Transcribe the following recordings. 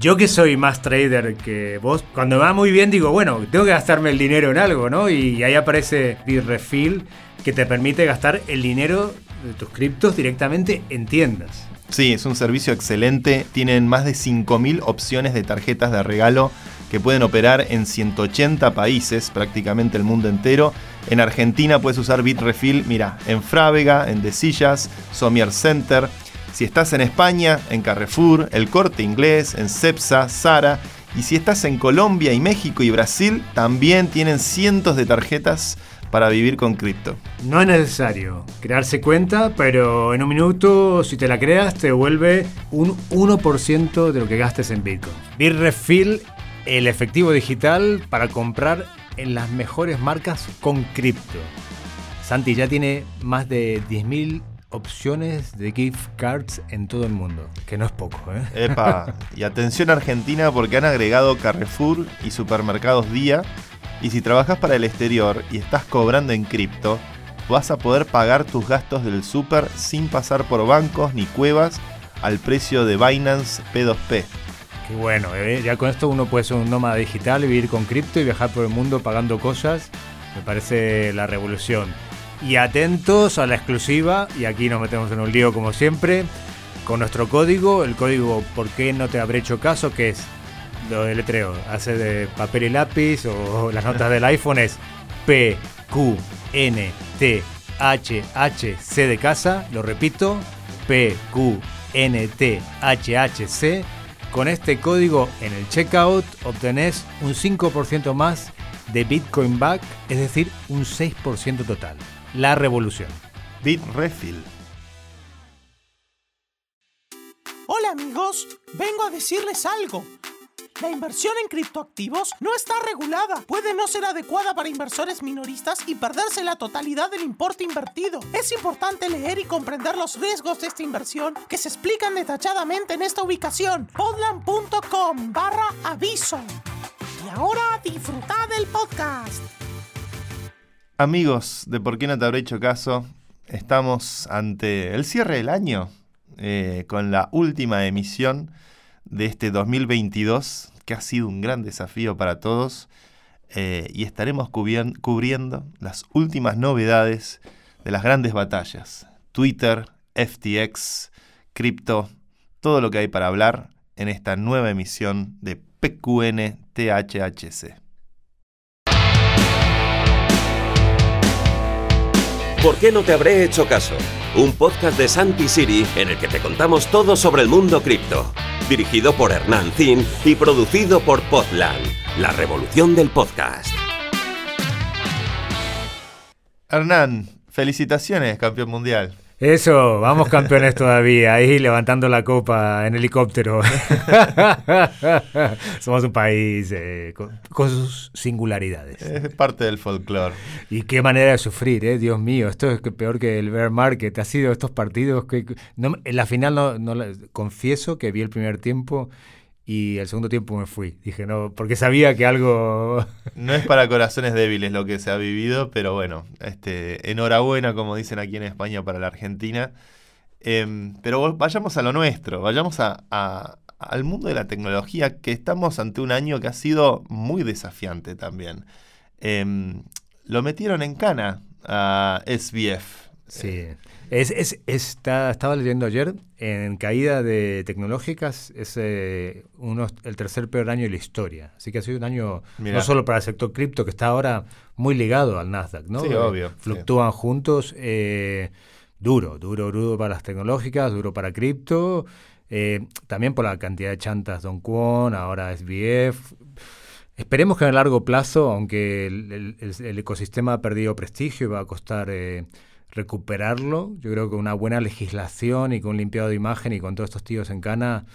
Yo que soy más trader que vos, cuando me va muy bien digo, bueno, tengo que gastarme el dinero en algo, ¿no? Y ahí aparece Bitrefill que te permite gastar el dinero de tus criptos directamente en tiendas. Sí, es un servicio excelente. Tienen más de 5.000 opciones de tarjetas de regalo que pueden operar en 180 países, prácticamente el mundo entero. En Argentina puedes usar Bitrefill, mira, en Frávega, en Desillas, Somier Center. Si estás en España, en Carrefour, El Corte Inglés, en Cepsa, Sara. Y si estás en Colombia y México y Brasil, también tienen cientos de tarjetas para vivir con cripto. No es necesario crearse cuenta, pero en un minuto, si te la creas, te devuelve un 1% de lo que gastes en Bitcoin. Bitrefill, el efectivo digital para comprar en las mejores marcas con cripto. Santi ya tiene más de 10.000 opciones de gift cards en todo el mundo, que no es poco, ¿eh? Epa, y atención Argentina porque han agregado Carrefour y supermercados Día y si trabajas para el exterior y estás cobrando en cripto, vas a poder pagar tus gastos del super sin pasar por bancos ni cuevas al precio de Binance P2P. Qué bueno, ¿eh? ya con esto uno puede ser un nómada digital, vivir con cripto y viajar por el mundo pagando cosas. Me parece la revolución. Y atentos a la exclusiva, y aquí nos metemos en un lío como siempre, con nuestro código, el código ¿Por qué no te habré hecho caso? que es lo de letreo, hace de papel y lápiz o las notas del iPhone es P, Q, N, T, H, H, C de casa, lo repito, P, Q, N, T, H, H, C. Con este código en el checkout obtenés un 5% más de Bitcoin Back, es decir, un 6% total. La revolución. Bitrefill. Hola amigos, vengo a decirles algo. La inversión en criptoactivos no está regulada. Puede no ser adecuada para inversores minoristas y perderse la totalidad del importe invertido. Es importante leer y comprender los riesgos de esta inversión que se explican detalladamente en esta ubicación, podland.com barra aviso. Y ahora disfruta del podcast. Amigos de Por qué no te habré hecho caso, estamos ante el cierre del año eh, con la última emisión de este 2022, que ha sido un gran desafío para todos, eh, y estaremos cubriendo las últimas novedades de las grandes batallas. Twitter, FTX, cripto, todo lo que hay para hablar en esta nueva emisión de PQN THHC. ¿Por qué no te habré hecho caso? Un podcast de Santi Siri en el que te contamos todo sobre el mundo cripto. Dirigido por Hernán Zin y producido por Podland, la revolución del podcast. Hernán, felicitaciones, campeón mundial. Eso, vamos campeones todavía, ahí levantando la copa en helicóptero. Somos un país eh, con, sus singularidades. Es parte del folclore. Y qué manera de sufrir, eh, Dios mío, esto es peor que el bear market. Ha sido estos partidos que... en la final no, no confieso que vi el primer tiempo y el segundo tiempo me fui. Dije, no, porque sabía que algo... No es para corazones débiles lo que se ha vivido, pero bueno, este, enhorabuena, como dicen aquí en España, para la Argentina. Em, pero vayamos a lo nuestro, vayamos a, al mundo de la tecnología, que estamos ante un año que ha sido muy desafiante también. Em, lo metieron en cana a SBF. Sí. Es, es, está, estaba leyendo ayer, en caída de tecnológicas es eh, uno, el tercer peor año de la historia. Así que ha sido un año no solo para el sector cripto, que está ahora muy ligado al Nasdaq, ¿no? Sí, obvio. Fluctúan juntos. Eh, duro, duro, duro para las tecnológicas, duro para cripto. Eh, también por la cantidad de chantas Don Kwon, ahora SBF. Esperemos que a largo plazo, aunque el, el ecosistema ha perdido prestigio y va a costar recuperarlo. Yo creo que una buena legislación y con un limpiado de imagen y con todos estos tíos en cana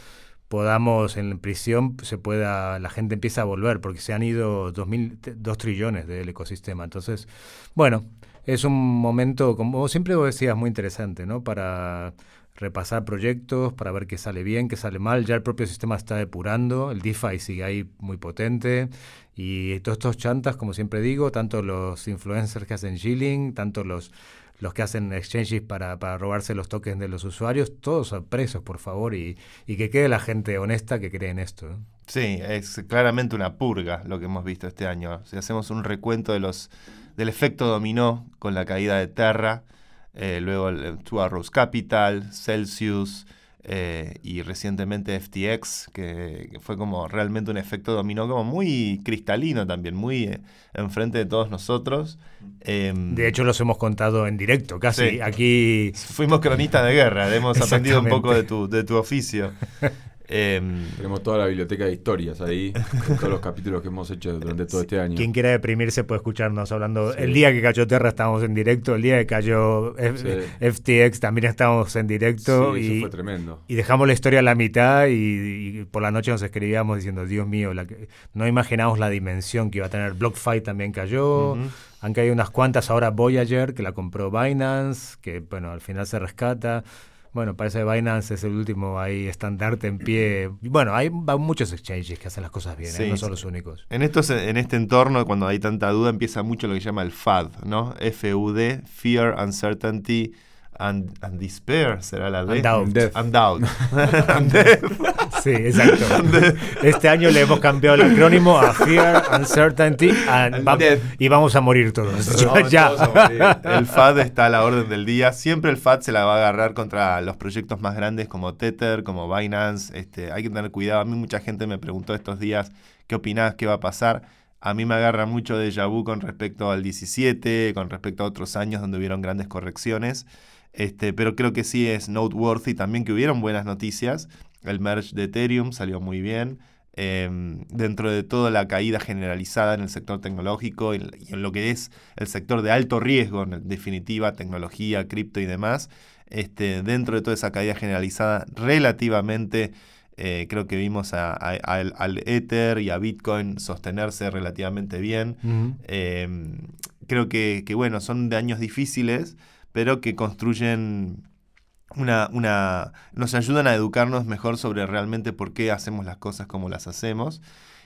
podamos en prisión se pueda la gente empieza a volver porque se han ido dos, mil, dos trillones del ecosistema. Entonces, bueno, es un momento, como siempre vos decías, muy interesante, ¿no? Para repasar proyectos para ver qué sale bien, qué sale mal. Ya el propio sistema está depurando, el DeFi sigue ahí muy potente. Y todos estos chantas, como siempre digo, tanto los influencers que hacen shilling, tanto los, los que hacen exchanges para, para robarse los tokens de los usuarios, todos son presos, por favor, y, y que quede la gente honesta que cree en esto. Sí, es claramente una purga lo que hemos visto este año. Si hacemos un recuento de los del efecto dominó con la caída de Terra, eh, luego el Two Capital, Celsius eh, y recientemente FTX, que, fue como realmente un efecto dominó como muy cristalino también, muy eh, enfrente de todos nosotros. Em, de hecho los hemos contado en directo, casi. Aquí fuimos cronistas de guerra, hemos aprendido un poco de tu, de tu oficio. Em, Tenemos toda la biblioteca de historias ahí, todos los capítulos que hemos hecho durante todo este año. Quien quiera deprimirse puede escucharnos hablando. El día que cayó Terra estábamos en directo, el día que cayó FTX también estábamos en directo. y, eso fue tremendo. Y dejamos la historia a la mitad y, por la noche nos escribíamos diciendo, Dios mío, la que, no imaginamos la dimensión que iba a tener. BlockFi también cayó. Han caído unas cuantas ahora Voyager, que la compró Binance, que bueno, al final se rescata. Bueno, parece que Binance es el último ahí estandarte en pie. Bueno, hay muchos exchanges que hacen las cosas bien, ¿eh? no son los únicos. En, estos, en este entorno, cuando hay tanta duda, empieza mucho lo que se llama el FAD, ¿no? F-U-D, Fear, Uncertainty, and, Despair será la de. And Doubt. Sí, exacto. Este año le hemos cambiado el acrónimo a Fear, Uncertainty and, y vamos a morir todos. ya. El FAD está a la orden del día. Siempre el FAD se la va a agarrar contra los proyectos más grandes como Tether, como Binance. Este, hay que tener cuidado. A mí mucha gente me preguntó estos días qué opinás, qué va a pasar. A mí me agarra mucho de vu con respecto al 17, con respecto a otros años donde hubieron grandes correcciones. Este, pero creo que sí es noteworthy también que hubieron buenas noticias. El merge de Ethereum salió muy bien. Em, dentro de toda la caída generalizada en el sector tecnológico y en lo que es el sector de alto riesgo, en definitiva, tecnología, cripto y demás, este, dentro de toda esa caída generalizada, relativamente eh, creo que vimos al Ether y a Bitcoin sostenerse relativamente bien. Em, creo que, que, bueno, son de años difíciles, pero que construyen una, una, nos ayudan a educarnos mejor sobre realmente por qué hacemos las cosas como las hacemos.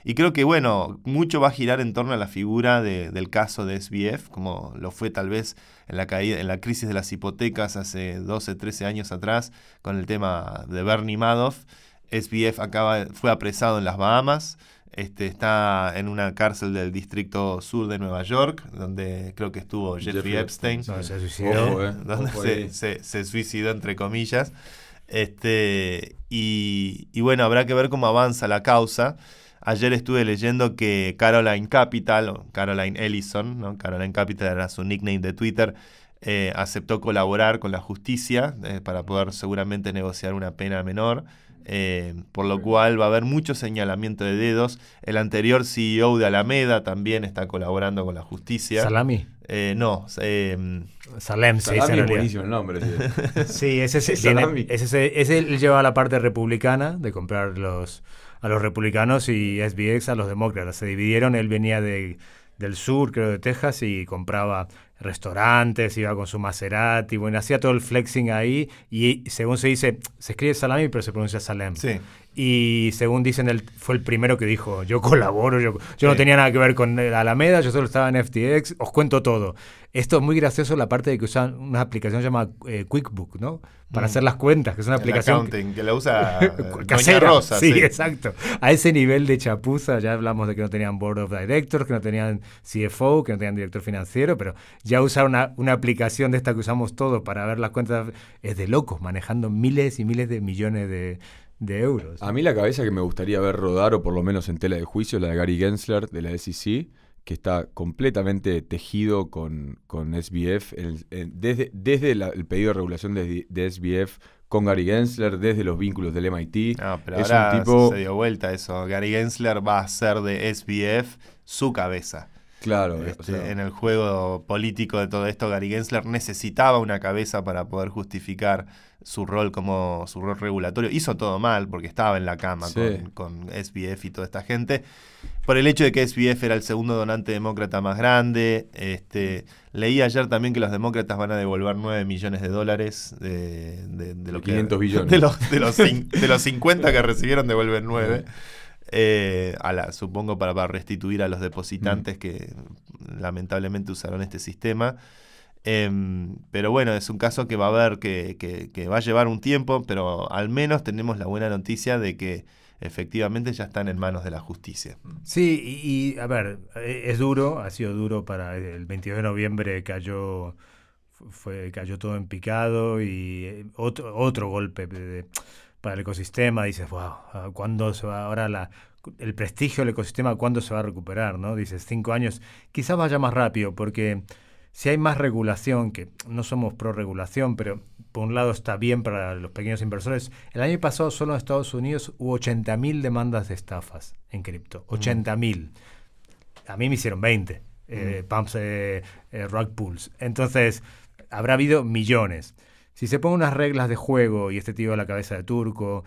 Y creo que, bueno, mucho va a girar en torno a la figura del caso de SBF, como lo fue tal vez en la, caída, en la crisis de las hipotecas hace 12, 13 años atrás, con el tema de Bernie Madoff. SBF acaba, fue apresado en las Bahamas, este, está en una cárcel del distrito sur de Nueva York, donde creo que estuvo Jeffrey, Epstein. se suicidó. Eh. donde se, suicidó, entre comillas. Este, y, bueno, habrá que ver cómo avanza la causa. Ayer estuve leyendo que Caroline Capital, o Caroline Ellison, ¿no? Caroline Capital era su nickname de Twitter, eh, aceptó colaborar con la justicia eh, para poder seguramente negociar una pena menor. Eh, por lo cual va a haber mucho señalamiento de dedos. El anterior CEO de Alameda también está colaborando con la justicia. ¿Salami? Eh, no, eh, Salem, sí, es buenísimo el nombre. sí, ese, ese, ese, ese, él lleva la parte republicana de comprar los, a los republicanos y SBX a los demócratas. Se dividieron, él venía de, del sur, creo, de Texas, y compraba restaurantes, iba con su Maserati, bueno, hacía todo el flexing ahí y según se dice, se escribe Salami pero se pronuncia Salem. Sí. Y según dicen, él fue el primero que dijo, yo colaboro, yo, yo no tenía nada que ver con Alameda, yo solo estaba en FTX, os cuento todo. Esto es muy gracioso la parte de que usan una aplicación llamada eh, QuickBook, ¿no? Para mm. hacer las cuentas, que es una aplicación... que, la usa casera. Rosa. Sí, exacto. A ese nivel de chapuza ya hablamos de que no tenían Board of Directors, que no tenían CFO, que no tenían director financiero, pero ya usar una, una aplicación de esta que usamos todos para ver las cuentas es de locos, manejando miles y miles de millones de de euros. A mí la cabeza que me gustaría ver rodar, o por lo menos en tela de juicio, la de Gary Gensler de la SEC, que está completamente tejido con, con SBF, desde, desde el pedido de regulación de, SBF con Gary Gensler, desde los vínculos del MIT. No, pero ahora se dio vuelta eso. Gary Gensler va a ser de SBF su cabeza. Claro, Este, o sea, en el juego político de todo esto, Gary Gensler necesitaba una cabeza para poder justificar su rol como su rol regulatorio. Hizo todo mal porque estaba en la cama Sí. con, con SBF y toda esta gente. Por el hecho de que SBF era el segundo donante demócrata más grande. Este, leí ayer también que los demócratas van a devolver 9 millones de dólares de, de- de lo De que 500 billones. De los, los de los 50 que recibieron, devuelven 9. Eh, a la, supongo para, para restituir a los depositantes que lamentablemente usaron este sistema. Em, pero bueno, es un caso que va a haber, que, que- que va a llevar un tiempo, pero al menos tenemos la buena noticia de que efectivamente ya están en manos de la justicia. Sí, y, y, a ver, eh, es duro, ha sido duro para el 22 de noviembre cayó fue cayó todo en picado y eh, otro otro golpe de- para el ecosistema, dices, wow, ah, ¿cuándo se va ahora la el prestigio del ecosistema cuándo se va a recuperar, ¿no? Dices, cinco años, quizás vaya más rápido porque si hay más regulación, que no somos pro regulación, pero por un lado está bien para los pequeños inversores. El año pasado solo en Estados Unidos hubo 80.000 demandas de estafas en cripto. 80.000. A mí me hicieron 20. eh, pumps, eh, eh, rug pools. Entonces, habrá habido millones. Si se ponen unas reglas de juego y este tío a la cabeza de turco,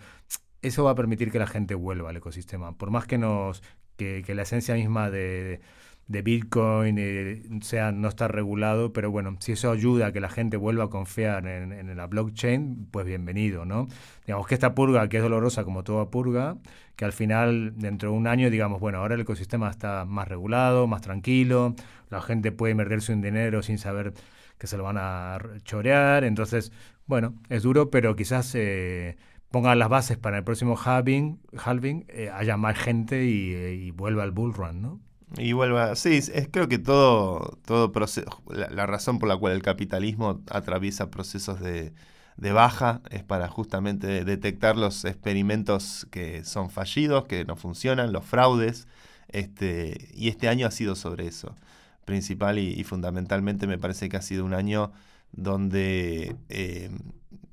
eso va a permitir que la gente vuelva al ecosistema. Por más que nos que, la esencia misma de, Bitcoin eh, sea no está regulado, pero bueno, si eso ayuda a que la gente vuelva a confiar en, en la blockchain, pues bienvenido, ¿no? Digamos que esta purga, que es dolorosa como toda purga, que al final, dentro de un año, digamos, bueno, ahora el ecosistema está más regulado, más tranquilo, la gente puede invertir su dinero sin saber que se lo van a chorear, entonces, bueno, es duro, pero quizás eh, pongan las bases para el próximo halving, halving eh, haya más gente y, eh, y vuelva al bull run, ¿no? Y vuelva, sí, es- creo que todo, todo proceso, la, la razón por la cual el capitalismo atraviesa procesos de, de baja es para justamente detectar los experimentos que son fallidos, que no funcionan, los fraudes, este, y este año ha sido sobre eso, principal y, fundamentalmente me parece que ha sido un año donde eh,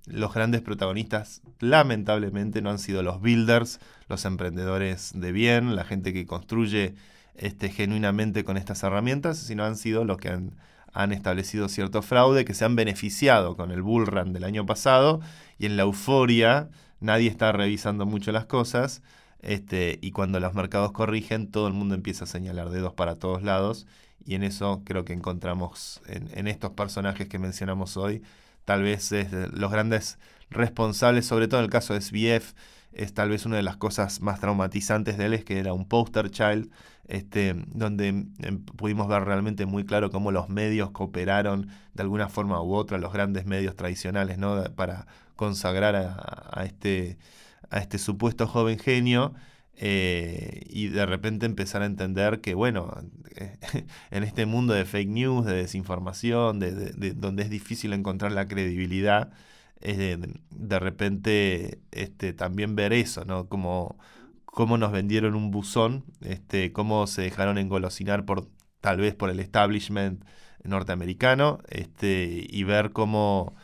los grandes protagonistas lamentablemente no han sido los builders, los emprendedores de bien, la gente que construye este, genuinamente con estas herramientas, sino han sido los que han, han establecido cierto fraude, que se han beneficiado con el bull run del año pasado y en la euforia nadie está revisando mucho las cosas. Este, y cuando los mercados corrigen, todo el mundo empieza a señalar dedos para todos lados. Y en eso creo que encontramos en, estos personajes que mencionamos hoy, tal vez los grandes responsables, sobre todo en el caso de SBF, es tal vez una de las cosas más traumatizantes de él, es que era un poster child, este, donde em, pudimos ver realmente muy claro cómo los medios cooperaron de alguna forma u otra, los grandes medios tradicionales, ¿no? para consagrar a este, a este supuesto joven genio. Eh, y de repente empezar a entender que, bueno, en este mundo de fake news, de desinformación, de, de- de- donde es difícil encontrar la credibilidad, eh, de repente este, también ver eso, ¿no? Como cómo nos vendieron un buzón, este, cómo se dejaron engolosinar por tal vez por el establishment norteamericano, este, y ver cómo,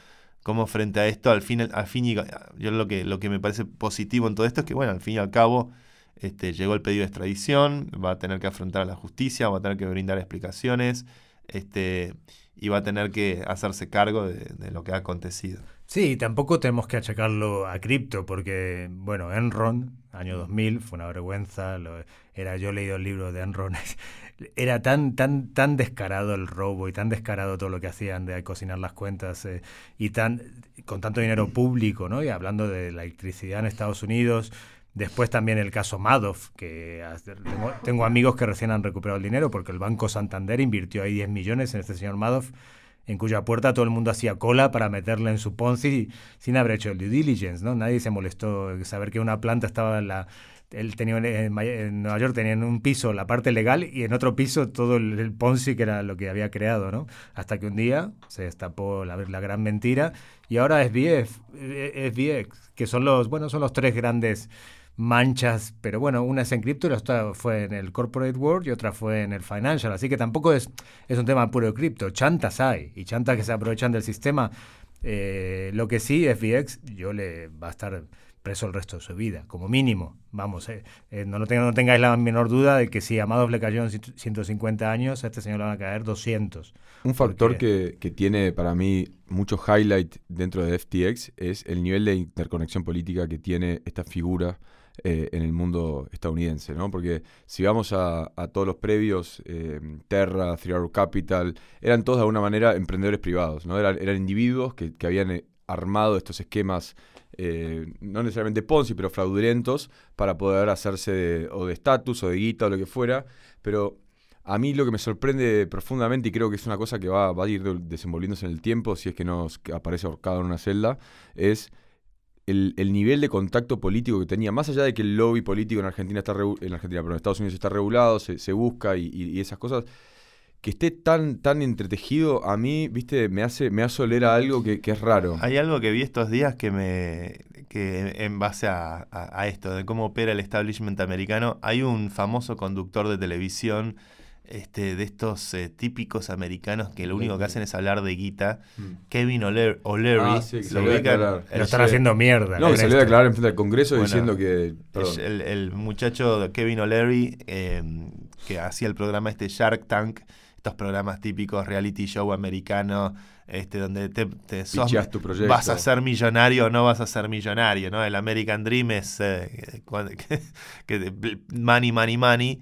cómo frente a esto, al fin, al fin y, yo lo que, lo que me parece positivo en todo esto es que, bueno, al fin y al cabo, este, llegó el pedido de extradición, va a tener que afrontar a la justicia, va a tener que brindar explicaciones, este, y va a tener que hacerse cargo de, lo que ha acontecido. Sí, tampoco tenemos que achacarlo a cripto, porque, bueno, Enron, año 2000, fue una vergüenza. Era, yo he leído el libro de Enron. Era tan, tan, tan descarado el robo y tan descarado todo lo que hacían de cocinar las cuentas eh, y tan, con tanto dinero público, ¿no? Y hablando de la electricidad en Estados Unidos. Después también el caso Madoff, que tengo, tengo amigos que recién han recuperado el dinero porque el Banco Santander invirtió ahí 10 millones en este señor Madoff en cuya puerta todo el mundo hacía cola para meterle en su Ponzi sin haber hecho el due diligence, ¿no? Nadie se molestó en saber que una planta estaba en la... Él tenía en, Nueva York tenía en un piso la parte legal y en otro piso todo el, el Ponzi que era lo que había creado, ¿no? Hasta que un día se destapó la, la gran mentira y ahora SBF, SBX, que son los, bueno, son los tres grandes manchas, pero bueno, una es en cripto y la otra fue en el corporate world y otra fue en el financial, así que tampoco es, es un tema puro de cripto, chantas hay y chantas que se aprovechan del sistema. Eh, lo que sí, FBX, yo le va a estar preso el resto de su vida, como mínimo. Vamos, eh, eh, no, no, no, tengáis la menor duda de que si a Madoff le cayó en 150 años, a este señor le van a caer 200. Un factor que, que, tiene para mí mucho highlight dentro de FTX es el nivel de interconexión política que tiene esta figura eh, en el mundo estadounidense, ¿no? Porque si vamos a, todos los previos, Terra, Three Arrow Capital, eran todos de alguna manera emprendedores privados, ¿no? Eran, individuos que, habían armado estos esquemas eh, no necesariamente Ponzi, pero fraudulentos, para poder hacerse o de estatus o de guita o lo que fuera. Pero a mí lo que me sorprende profundamente, y creo que es una cosa que va, a ir desenvolviéndose en el tiempo, si es que no aparece ahorcado en una celda, es el, nivel de contacto político que tenía, más allá de que el lobby político en Argentina está en Argentina, pero en Estados Unidos está regulado, se, busca y esas cosas que esté tan, tan entretejido, a mí, viste, me hace, me hace oler a algo que, es raro. Hay algo que vi estos días que me. que en base a, esto, de cómo opera el establishment americano, hay un famoso conductor de televisión. Este, de estos eh, típicos americanos que lo único que hacen es hablar de guita, mm. Kevin O'Leary, ah, lo, están haciendo mierda. No, salió a declarar en frente del Congreso diciendo que... El, el, muchacho Kevin O'Leary, eh, que hacía el programa este Shark Tank, estos programas típicos, reality show americano, este, donde te, te vas a ser millonario o no vas a ser millonario, ¿no? El American Dream es eh, que, money, money, money.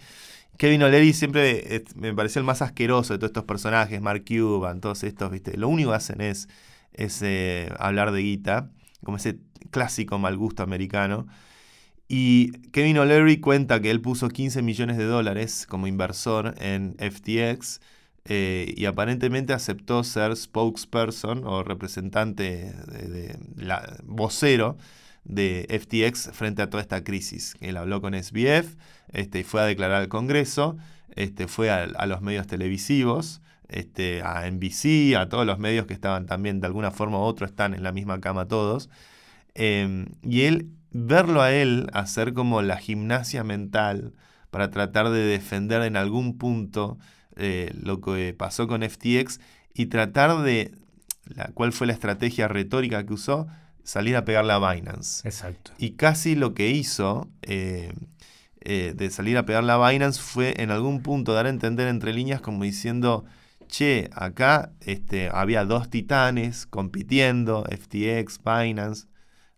Kevin O'Leary siempre me pareció el más asqueroso de todos estos personajes, Mark Cuban, todos estos, ¿viste? Lo único que hacen es, es eh, hablar de guita, como ese clásico mal gusto americano. Y Kevin O'Leary cuenta que él puso 15 millones de dólares como inversor en FTX eh, y aparentemente aceptó ser spokesperson o representante de, la, vocero de FTX frente a toda esta crisis. Él habló con SBF este, y fue a declarar al Congreso, este, fue a, los medios televisivos, este, a NBC, a todos los medios que estaban también de alguna forma u otra están en la misma cama todos. Em, y él verlo a él hacer como la gimnasia mental para tratar de defender en algún punto eh, lo que pasó con FTX y tratar de, la, cuál fue la estrategia retórica que usó, salir a pegarle a Binance. Exacto. Y casi lo que hizo eh, eh, de salir a pegarle a Binance fue en algún punto dar a entender entre líneas como diciendo, che, acá este, había dos titanes compitiendo, FTX, Binance,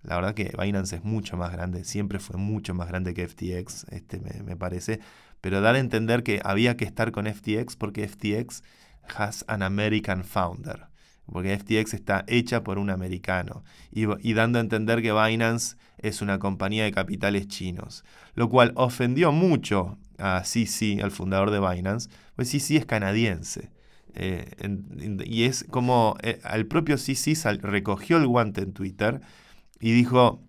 la verdad que Binance es mucho más grande, siempre fue mucho más grande que FTX, este, me, parece. Pero dar a entender que había que estar con FTX porque FTX has an American founder. Porque FTX está hecha por un americano. Y, dando a entender que Binance es una compañía de capitales chinos. Lo cual ofendió mucho a CC, al fundador de Binance, pues CC es canadiense. Eh, y es como eh, el propio CC recogió el guante en Twitter y dijo,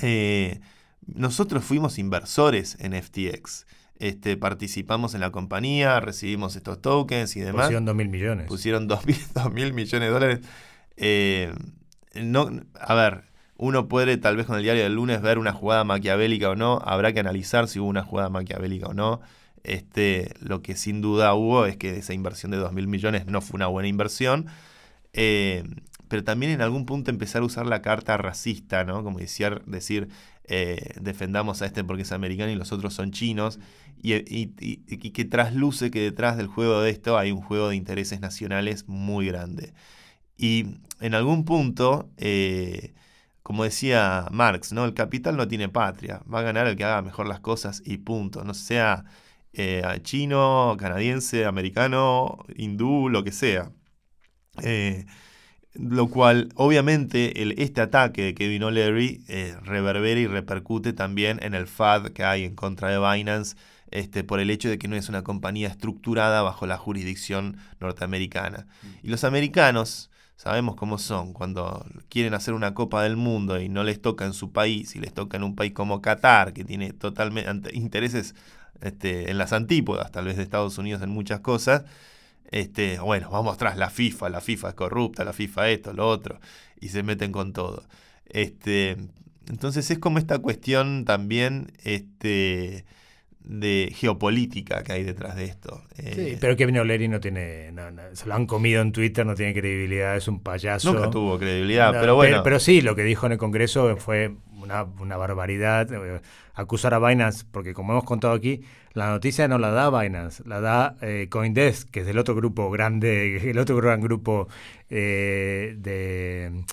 eh, nosotros fuimos inversores en FTX. Este, participamos en la compañía, recibimos estos tokens y demás. Pusieron 2 mil millones. Pusieron 2 mil millones de dólares. Eh, no, a ver, uno puede tal vez con el diario del lunes ver una jugada maquiavélica o no. Habrá que analizar si hubo una jugada maquiavélica o no. Este, lo que sin duda hubo es que esa inversión de 2 mil millones no fue una buena inversión. Eh, pero también en algún punto empezar a usar la carta racista, ¿no? Como decir, decir eh, defendamos a este porque es americano y los otros son chinos, y, que trasluce que detrás del juego de esto hay un juego de intereses nacionales muy grande. Y en algún punto, eh, como decía Marx, ¿no? El capital no tiene patria, va a ganar el que haga mejor las cosas y punto, no sea eh, chino, canadiense, americano, hindú, lo que sea. Lo cual, obviamente, este ataque de Kevin O'Leary eh, reverbera y repercute también en el FAD que hay en contra de Binance este, por el hecho de que no es una compañía estructurada bajo la jurisdicción norteamericana. Y los americanos, sabemos cómo son, cuando quieren hacer una Copa del Mundo y no les toca en su país y les toca en un país como Qatar, que tiene totalmente intereses este, en las antípodas, tal vez de Estados Unidos en muchas cosas, este, bueno, vamos tras la FIFA, la FIFA es corrupta, la FIFA esto, lo otro, y se meten con todo. Este, entonces es como esta cuestión también este, de geopolítica que hay detrás de esto. Sí, Eh, pero Kevin O'Leary no tiene. no, no, se lo han comido en Twitter, no tiene credibilidad, es un payaso. nunca tuvo credibilidad, No, pero bueno. Pero, sí, lo que dijo en el Congreso fue una, una barbaridad. eh, Acusar a Binance, porque como hemos contado aquí, la noticia no la da Binance, la da eh, Coindesk, que es el otro grupo grande, el otro gran grupo de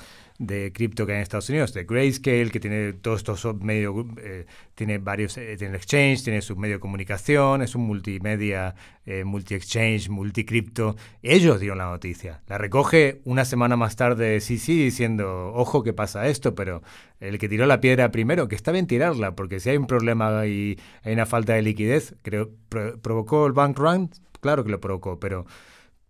de cripto que hay en Estados Unidos, de Grayscale, que tiene todos estos medios, eh, tiene varios, eh, tiene el exchange, tiene su medio de comunicación, es un multimedia, eh, multi-exchange, multi-cripto. Ellos dieron la noticia. La recoge una semana más tarde CC diciendo, ojo que pasa esto, pero el que tiró la piedra primero, que está bien tirarla, porque si hay un problema y hay una falta de liquidez, creo, pro- provocó el bank run, claro que lo provocó, pero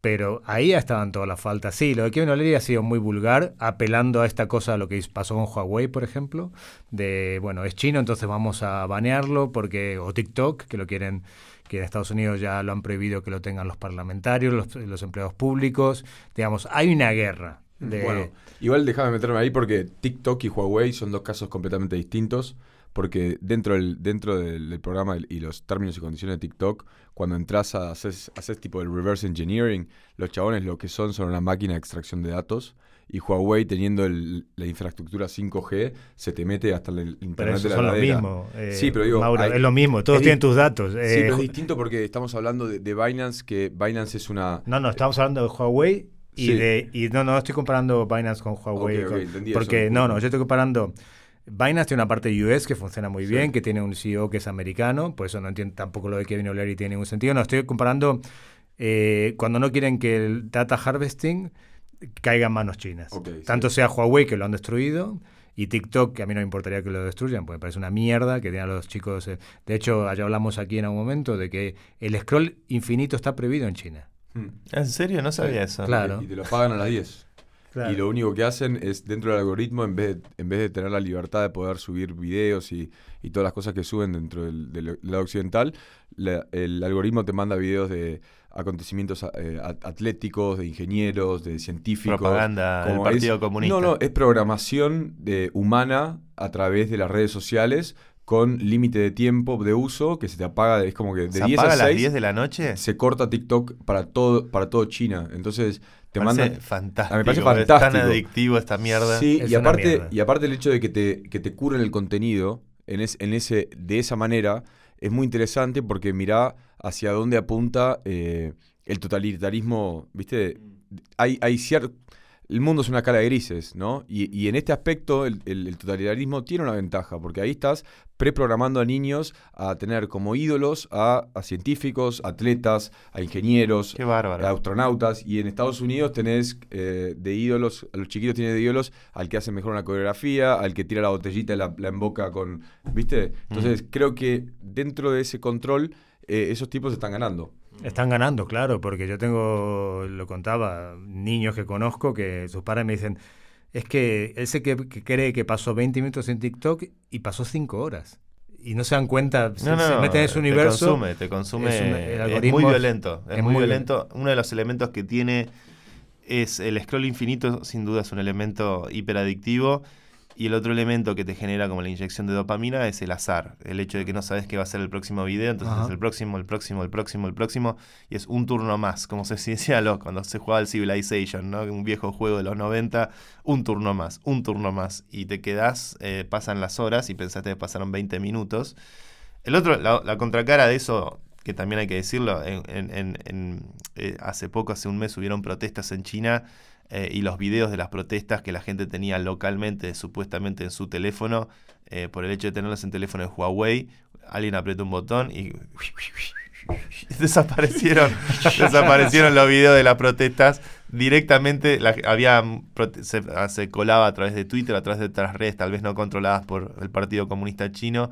pero ahí estaban todas las faltas. Sí, lo de Kevin O'Leary ha sido muy vulgar, apelando a esta cosa, lo que pasó con Huawei, por ejemplo, de, bueno, es chino, entonces vamos a banearlo, porque o TikTok, que lo quieren, que en Estados Unidos ya lo han prohibido que lo tengan los parlamentarios, los, los empleados públicos. Digamos, hay una guerra. De, Bueno, igual déjame meterme ahí porque TikTok y Huawei son dos casos completamente distintos. Porque dentro del, dentro del, del programa y los términos y condiciones de TikTok, cuando entras a hacer, hacer tipo el reverse engineering, los chabones lo que son son una máquina de extracción de datos. Y Huawei, teniendo el- la infraestructura 5G, se te mete hasta el internet pero eso de la son lo heladera. mismo. eh, sí, pero digo, Mauro, hay- es lo mismo, todos tienen tus datos. Sí, eh, pero es distinto porque estamos hablando de, de Binance, que Binance es una... No, no, estamos hablando de Huawei y Sí. de. Y no, no estoy comparando Binance con Huawei. Ok, ok, con- entendí porque eso. no, no, yo estoy comparando. Binance tiene una parte US que funciona muy Sí. bien, que tiene un CEO que es americano, por eso no entiendo tampoco lo de Kevin O'Leary tiene ningún sentido. No, estoy comparando eh, cuando no quieren que el data harvesting caiga en manos chinas. Sí. Tanto sea Huawei que lo han destruido y TikTok, que a mí no me importaría que lo destruyan, porque me parece una mierda que tienen los chicos. eh, De hecho, allá hablamos aquí en algún momento de que el scroll infinito está prohibido en China. Hmm. ¿En serio? No sabía eso. Claro. Y te lo pagan a las 10. Claro. Y lo único que hacen es, dentro del algoritmo, en vez de, en vez de tener la libertad de poder subir videos y, y todas las cosas que suben dentro del, del lado occidental, la- el algoritmo te manda videos de acontecimientos eh, at- atléticos, de ingenieros, de científicos. Propaganda del Partido es- Comunista. No, no, es programación de, humana a través de las redes sociales con límite de tiempo de uso que se te apaga, es como que de ¿Se 10 apaga a las 6 10 de la noche? se corta TikTok para todo, para todo China. Entonces te Me parece mandan... fantástico. A mí me parece Es tan fantástico. adictivo esta mierda. Sí, Es y aparte, mierda. y aparte el hecho de que te, que te curen el contenido en, es- en ese, de esa manera es muy interesante porque mirá hacia dónde apunta eh, el totalitarismo, ¿viste? Hay, hay cierto... El mundo es una escala de grises, ¿no? Y, y en este aspecto el, el- el totalitarismo tiene una ventaja, porque ahí estás preprogramando a niños a tener como ídolos a, a científicos, atletas, a ingenieros, Qué bárbaro. a astronautas. Y en Estados Unidos tenés eh, de ídolos, a los chiquitos tienen de ídolos al que hace mejor una coreografía, al que tira la botellita y la, la emboca con. ¿Viste? Entonces creo que dentro de ese control, eh, esos tipos están ganando. Están ganando, claro, porque yo tengo, lo contaba, niños que conozco que sus padres me dicen, es que él se que, que cree que pasó 20 minutos en TikTok y pasó 5 horas. Y no se dan cuenta, se, No, se no, meten en ese universo. Te consume, te consume. es un- el Es, algoritmo muy es- violento. Es, es muy muy violento. Uno de los elementos que tiene es el scroll infinito, sin duda es un elemento hiperadictivo. Y el otro elemento que te genera como la inyección de dopamina es el azar. El hecho de que no sabes qué va a ser el próximo video, entonces Ajá. es el próximo, el próximo, el próximo, el próximo. Y es un turno más, como se decía lo- cuando se jugaba el Civilization, ¿no? un viejo juego de los 90. Un turno más, un turno más. Y te quedás, eh, pasan las horas y pensaste que pasaron 20 minutos. El otro, la, la contracara de eso, que también hay que decirlo, en, en- en- en, eh, hace poco, hace un mes, hubieron protestas en China eh, y los videos de las protestas que la gente tenía localmente, supuestamente en su teléfono, eh, por el hecho de tenerlos en teléfono de Huawei, alguien apretó un botón y desaparecieron desaparecieron los videos de las protestas directamente. La- había se colaba a través de Twitter a través de otras redes tal vez no controladas por el Partido Comunista Chino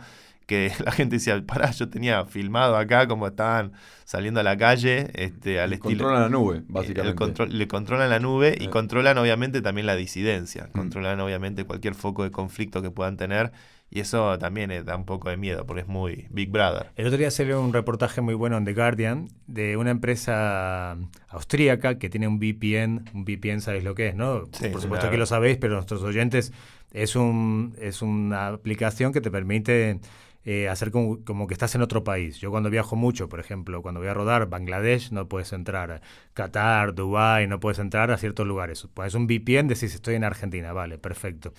que la gente decía pará yo tenía filmado acá como estaban saliendo a la calle este al estilo Controlan la nube, el básicamente. control- le controlan la nube y Eh. controlan obviamente también la disidencia, Mm. controlan obviamente cualquier foco de conflicto que puedan tener y eso también eh, da un poco de miedo porque es muy Big Brother. El otro día salió un reportaje muy bueno en The Guardian de una empresa austríaca que tiene un VPN. Un VPN, ¿sabéis lo que es, no? Sí, Por supuesto claro. que lo sabéis, pero nuestros oyentes es, un, es una aplicación que te permite eh, hacer como, que estás en otro país. Yo cuando viajo mucho, por ejemplo, cuando voy a rodar Bangladesh, no puedes entrar. Qatar, Dubai, no puedes entrar a ciertos lugares. Pones un VPN, decís estoy en Argentina, vale, perfecto.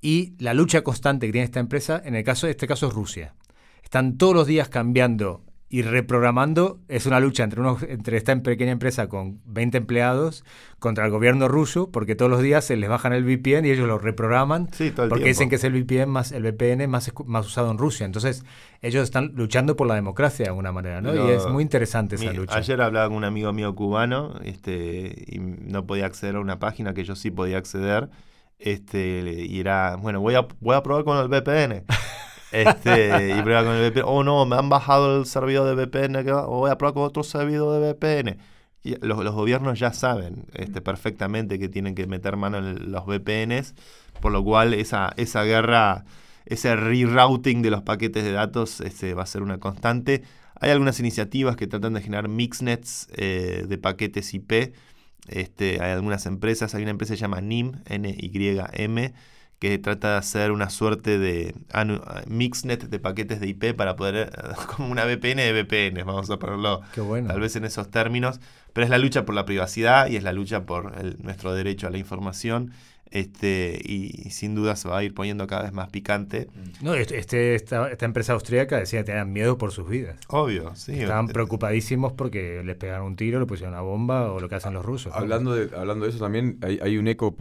Y la lucha constante que tiene esta empresa, en el caso este caso es Rusia. Están todos los días cambiando y reprogramando es una lucha entre, unos, entre esta pequeña empresa con 20 empleados contra el gobierno ruso, porque todos los días se les bajan el VPN y ellos lo reprograman, porque dicen que es el VPN más el VPN más, más usado en Rusia. Entonces, ellos están luchando por la democracia de alguna manera, ¿no? y es muy interesante esa lucha. Ayer hablaba con un amigo mío cubano este, y no podía acceder a una página que yo sí podía acceder. Este, y era, bueno, voy a, voy a probar con el VPN. Este, y prueba con el VPN. Oh no, me han bajado el servidor de VPN. Que voy a probar con otro servidor de VPN. Y los, los, gobiernos ya saben este, perfectamente que tienen que meter mano en los VPNs, por lo cual esa, esa guerra, ese rerouting de los paquetes de datos este, va a ser una constante. Hay algunas iniciativas que tratan de generar mixnets eh, de paquetes IP. Este, hay algunas empresas, hay una empresa que se llama NIM, N-Y-M, que trata de hacer una suerte de mixnet de paquetes de IP para poder, como una VPN de VPN, vamos a ponerlo tal vez en esos términos, pero es la lucha por la privacidad y es la lucha por nuestro derecho a la información este, y, sin duda se va a ir poniendo cada vez más picante. Mm. No, este, esta, empresa austríaca decía que tenían miedo por sus vidas. Obvio, sí. Estaban preocupadísimos porque les pegaron un tiro, le pusieron una bomba o lo que hacen los rusos. Hablando, de, hablando de eso también, hay, un eco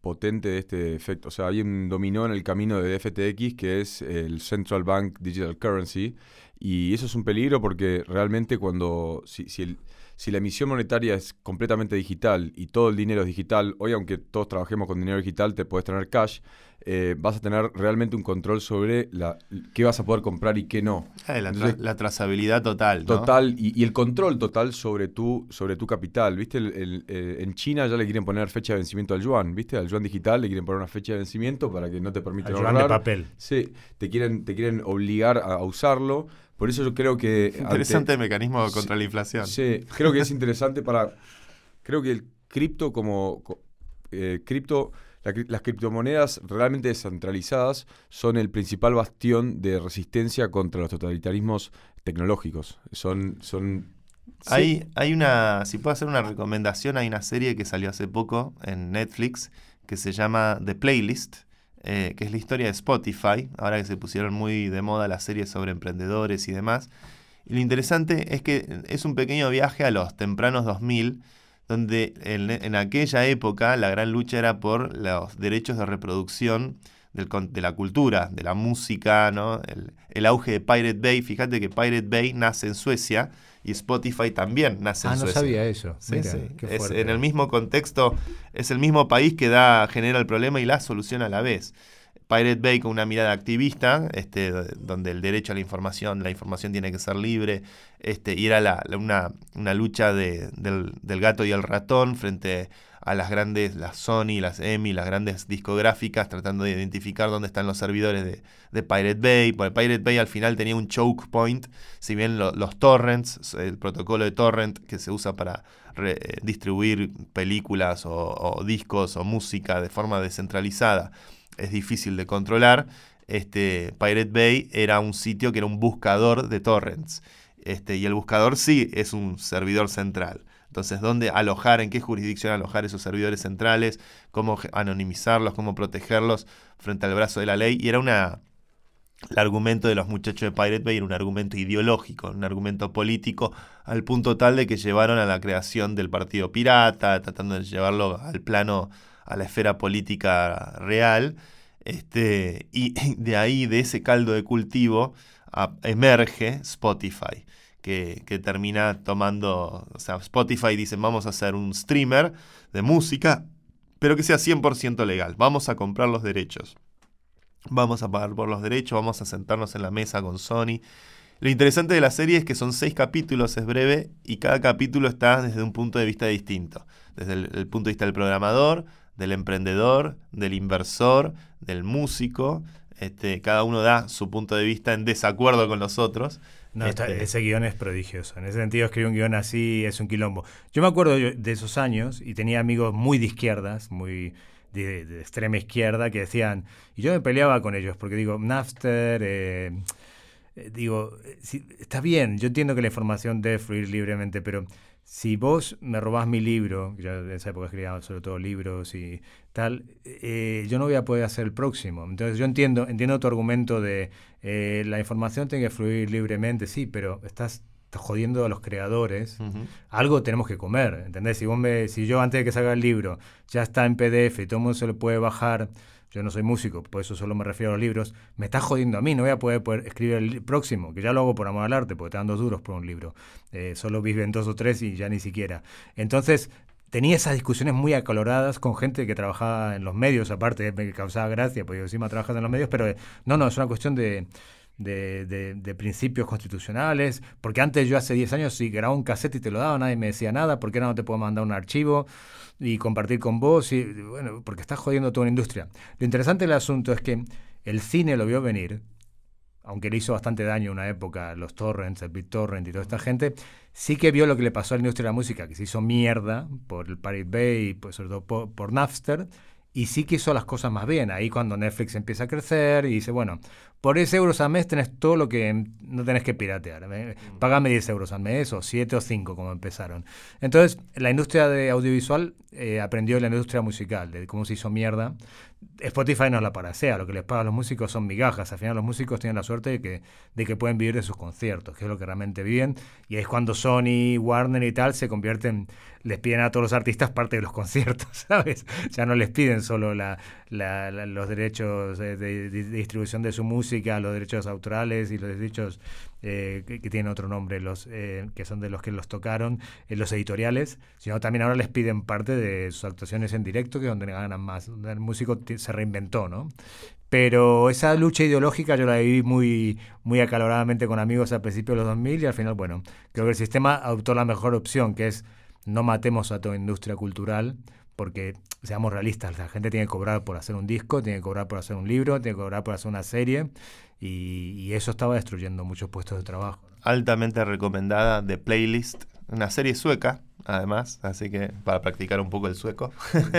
potente de este efecto. O sea, hay un dominó en el camino de FTX que es el Central Bank Digital Currency. Y eso es un peligro porque realmente cuando, si, si el, si la emisión monetaria es completamente digital y todo el dinero es digital, hoy aunque todos trabajemos con dinero digital, te puedes tener cash, eh, vas a tener realmente un control sobre la, qué vas a poder comprar y qué no. Eh, la, trazabilidad total. Total, y, el control total sobre tu, sobre tu capital. ¿Viste? Eh, en China ya le quieren poner fecha de vencimiento al yuan, ¿viste? Al yuan digital le quieren poner una fecha de vencimiento para que no te permita ahorrar. yuan de papel. Sí, te quieren, te quieren obligar a usarlo. Por eso yo creo que... Interesante mecanismo contra la inflación. Sí, creo que es interesante para... Creo que el cripto como... Eh, cripto, las criptomonedas realmente descentralizadas son el principal bastión de resistencia contra los totalitarismos tecnológicos. Son... son hay, hay una, si puedo hacer una recomendación, hay una serie que salió hace poco en Netflix que se llama The Playlist, eh, que es la historia de Spotify, ahora que se pusieron muy de moda las series sobre emprendedores y demás. Y lo interesante es que es un pequeño viaje a los tempranos 2000, donde en, aquella época la gran lucha era por los derechos de reproducción de la cultura, de la música, ¿no? el, el auge de Pirate Bay. Fíjate que Pirate Bay nace en Suecia y Spotify también nace en ah, Suecia. Ah, no sabía eso. Sí, sí. Es, en el mismo contexto, es el mismo país que da, genera el problema y la solución a la vez. Pirate Bay con una mirada activista, este, donde el derecho a la información, la información tiene que ser libre, este, y era una, lucha de, del, gato y el ratón frente a las grandes, las Sony, las EMI, las grandes discográficas, tratando de identificar dónde están los servidores de, de Pirate Bay. Porque Pirate Bay al final tenía un choke point, si bien los torrents, el protocolo de torrent que se usa para distribuir películas o, discos o música de forma descentralizada, es difícil de controlar. Este, Pirate Bay era un sitio que era un buscador de torrents. Este, y el buscador sí es un servidor central. Entonces, ¿dónde alojar, en qué jurisdicción alojar esos servidores centrales? ¿Cómo anonimizarlos? ¿Cómo protegerlos frente al brazo de la ley? Y era una... El argumento de los muchachos de Pirate Bay era un argumento ideológico, un argumento político, al punto tal de que llevaron a la creación del Partido Pirata, tratando de llevarlo al plano, a la esfera política real. Este, y de ahí, de ese caldo de cultivo, emerge Spotify que, termina tomando, o sea, Spotify dice, vamos a hacer un streamer de música, pero que sea 100% legal, vamos a comprar los derechos, vamos a pagar por los derechos, vamos a sentarnos en la mesa con Sony. Lo interesante de la serie es que son seis capítulos, es breve, y cada capítulo está desde un punto de vista distinto. Desde el, punto de vista del programador, del emprendedor, del inversor, del músico. Este, cada uno da su punto de vista en desacuerdo con los otros. No, este, ese guion es prodigioso. En ese sentido, escribir un guion así es un quilombo. Yo me acuerdo de esos años y tenía amigos muy de izquierdas, muy de, extrema izquierda, que decían, y yo me peleaba con ellos, porque digo, Napster, eh, eh, digo, eh, si- está bien, yo entiendo que la información debe fluir libremente, pero si vos me robás mi libro, yo en esa época escribía sobre todo libros y tal, eh, yo no voy a poder hacer el próximo. Entonces yo entiendo, entiendo tu argumento de eh, la información tiene que fluir libremente, sí, pero estás, jodiendo a los creadores algo tenemos que comer, ¿entendés? Si, vos me- si yo antes de que salga el libro ya está en PDF y todo el mundo se lo puede bajar, yo no soy músico, por eso solo me refiero a los libros, me estás jodiendo a mí, no voy a poder, escribir el próximo, que ya lo hago por amor al arte, porque te dan dos duros por un libro, Eh, solo viven dos o tres y ya ni siquiera. Entonces, tenía esas discusiones muy acaloradas con gente que trabajaba en los medios, aparte me causaba gracia, porque encima trabajas en los medios, pero eh, no, no, es una cuestión de, de, de- principios constitucionales, porque antes yo hace 10 años si grababa un cassette y te lo daba, nadie me decía nada, ¿por qué ahora no te puedo mandar un archivo y compartir con vos? Y, bueno, porque estás jodiendo toda una industria. Lo interesante del asunto es que el cine lo vio venir, aunque le hizo bastante daño en una época, los torrents, el BitTorrent y toda esta gente, sí que vio lo que le pasó a la industria de la música, que se hizo mierda por el Pirate Bay pues, sobre todo por, por Napster, y sí que hizo las cosas más bien. Ahí cuando Netflix empieza a crecer y dice, bueno, por 10 euros al mes tenés todo lo que no tenés que piratear. Eh, Págame 10 euros al mes o 7 o 5 como empezaron. Entonces, la industria de audiovisual eh, aprendió de la industria musical, de cómo se hizo mierda. Spotify no la parasea, lo que les paga a los músicos son migajas. Al final los músicos tienen la suerte de que, de que pueden vivir de sus conciertos, que es lo que realmente viven. Y es cuando Sony, Warner y tal se convierten, les piden a todos los artistas parte de los conciertos, ¿sabes? Ya no les piden solo la, la- la- los derechos de, de- de distribución de su música, los derechos autorales y los derechos eh, que, que tienen otro nombre, los eh, que son de los que los tocaron, eh, los editoriales, sino también ahora les piden parte de sus actuaciones en directo, que es donde ganan más, el músico se reinventó, ¿no? Pero esa lucha ideológica yo la viví muy, muy acaloradamente con amigos al principio de los 2000 y al final, bueno, creo que el sistema adoptó la mejor opción, que es no matemos a toda industria cultural, porque seamos realistas, la gente tiene que cobrar por hacer un disco, tiene que cobrar por hacer un libro, tiene que cobrar por hacer una serie, y, eso estaba destruyendo muchos puestos de trabajo. Altamente recomendada de Playlist, una serie sueca, además, así que para practicar un poco el sueco.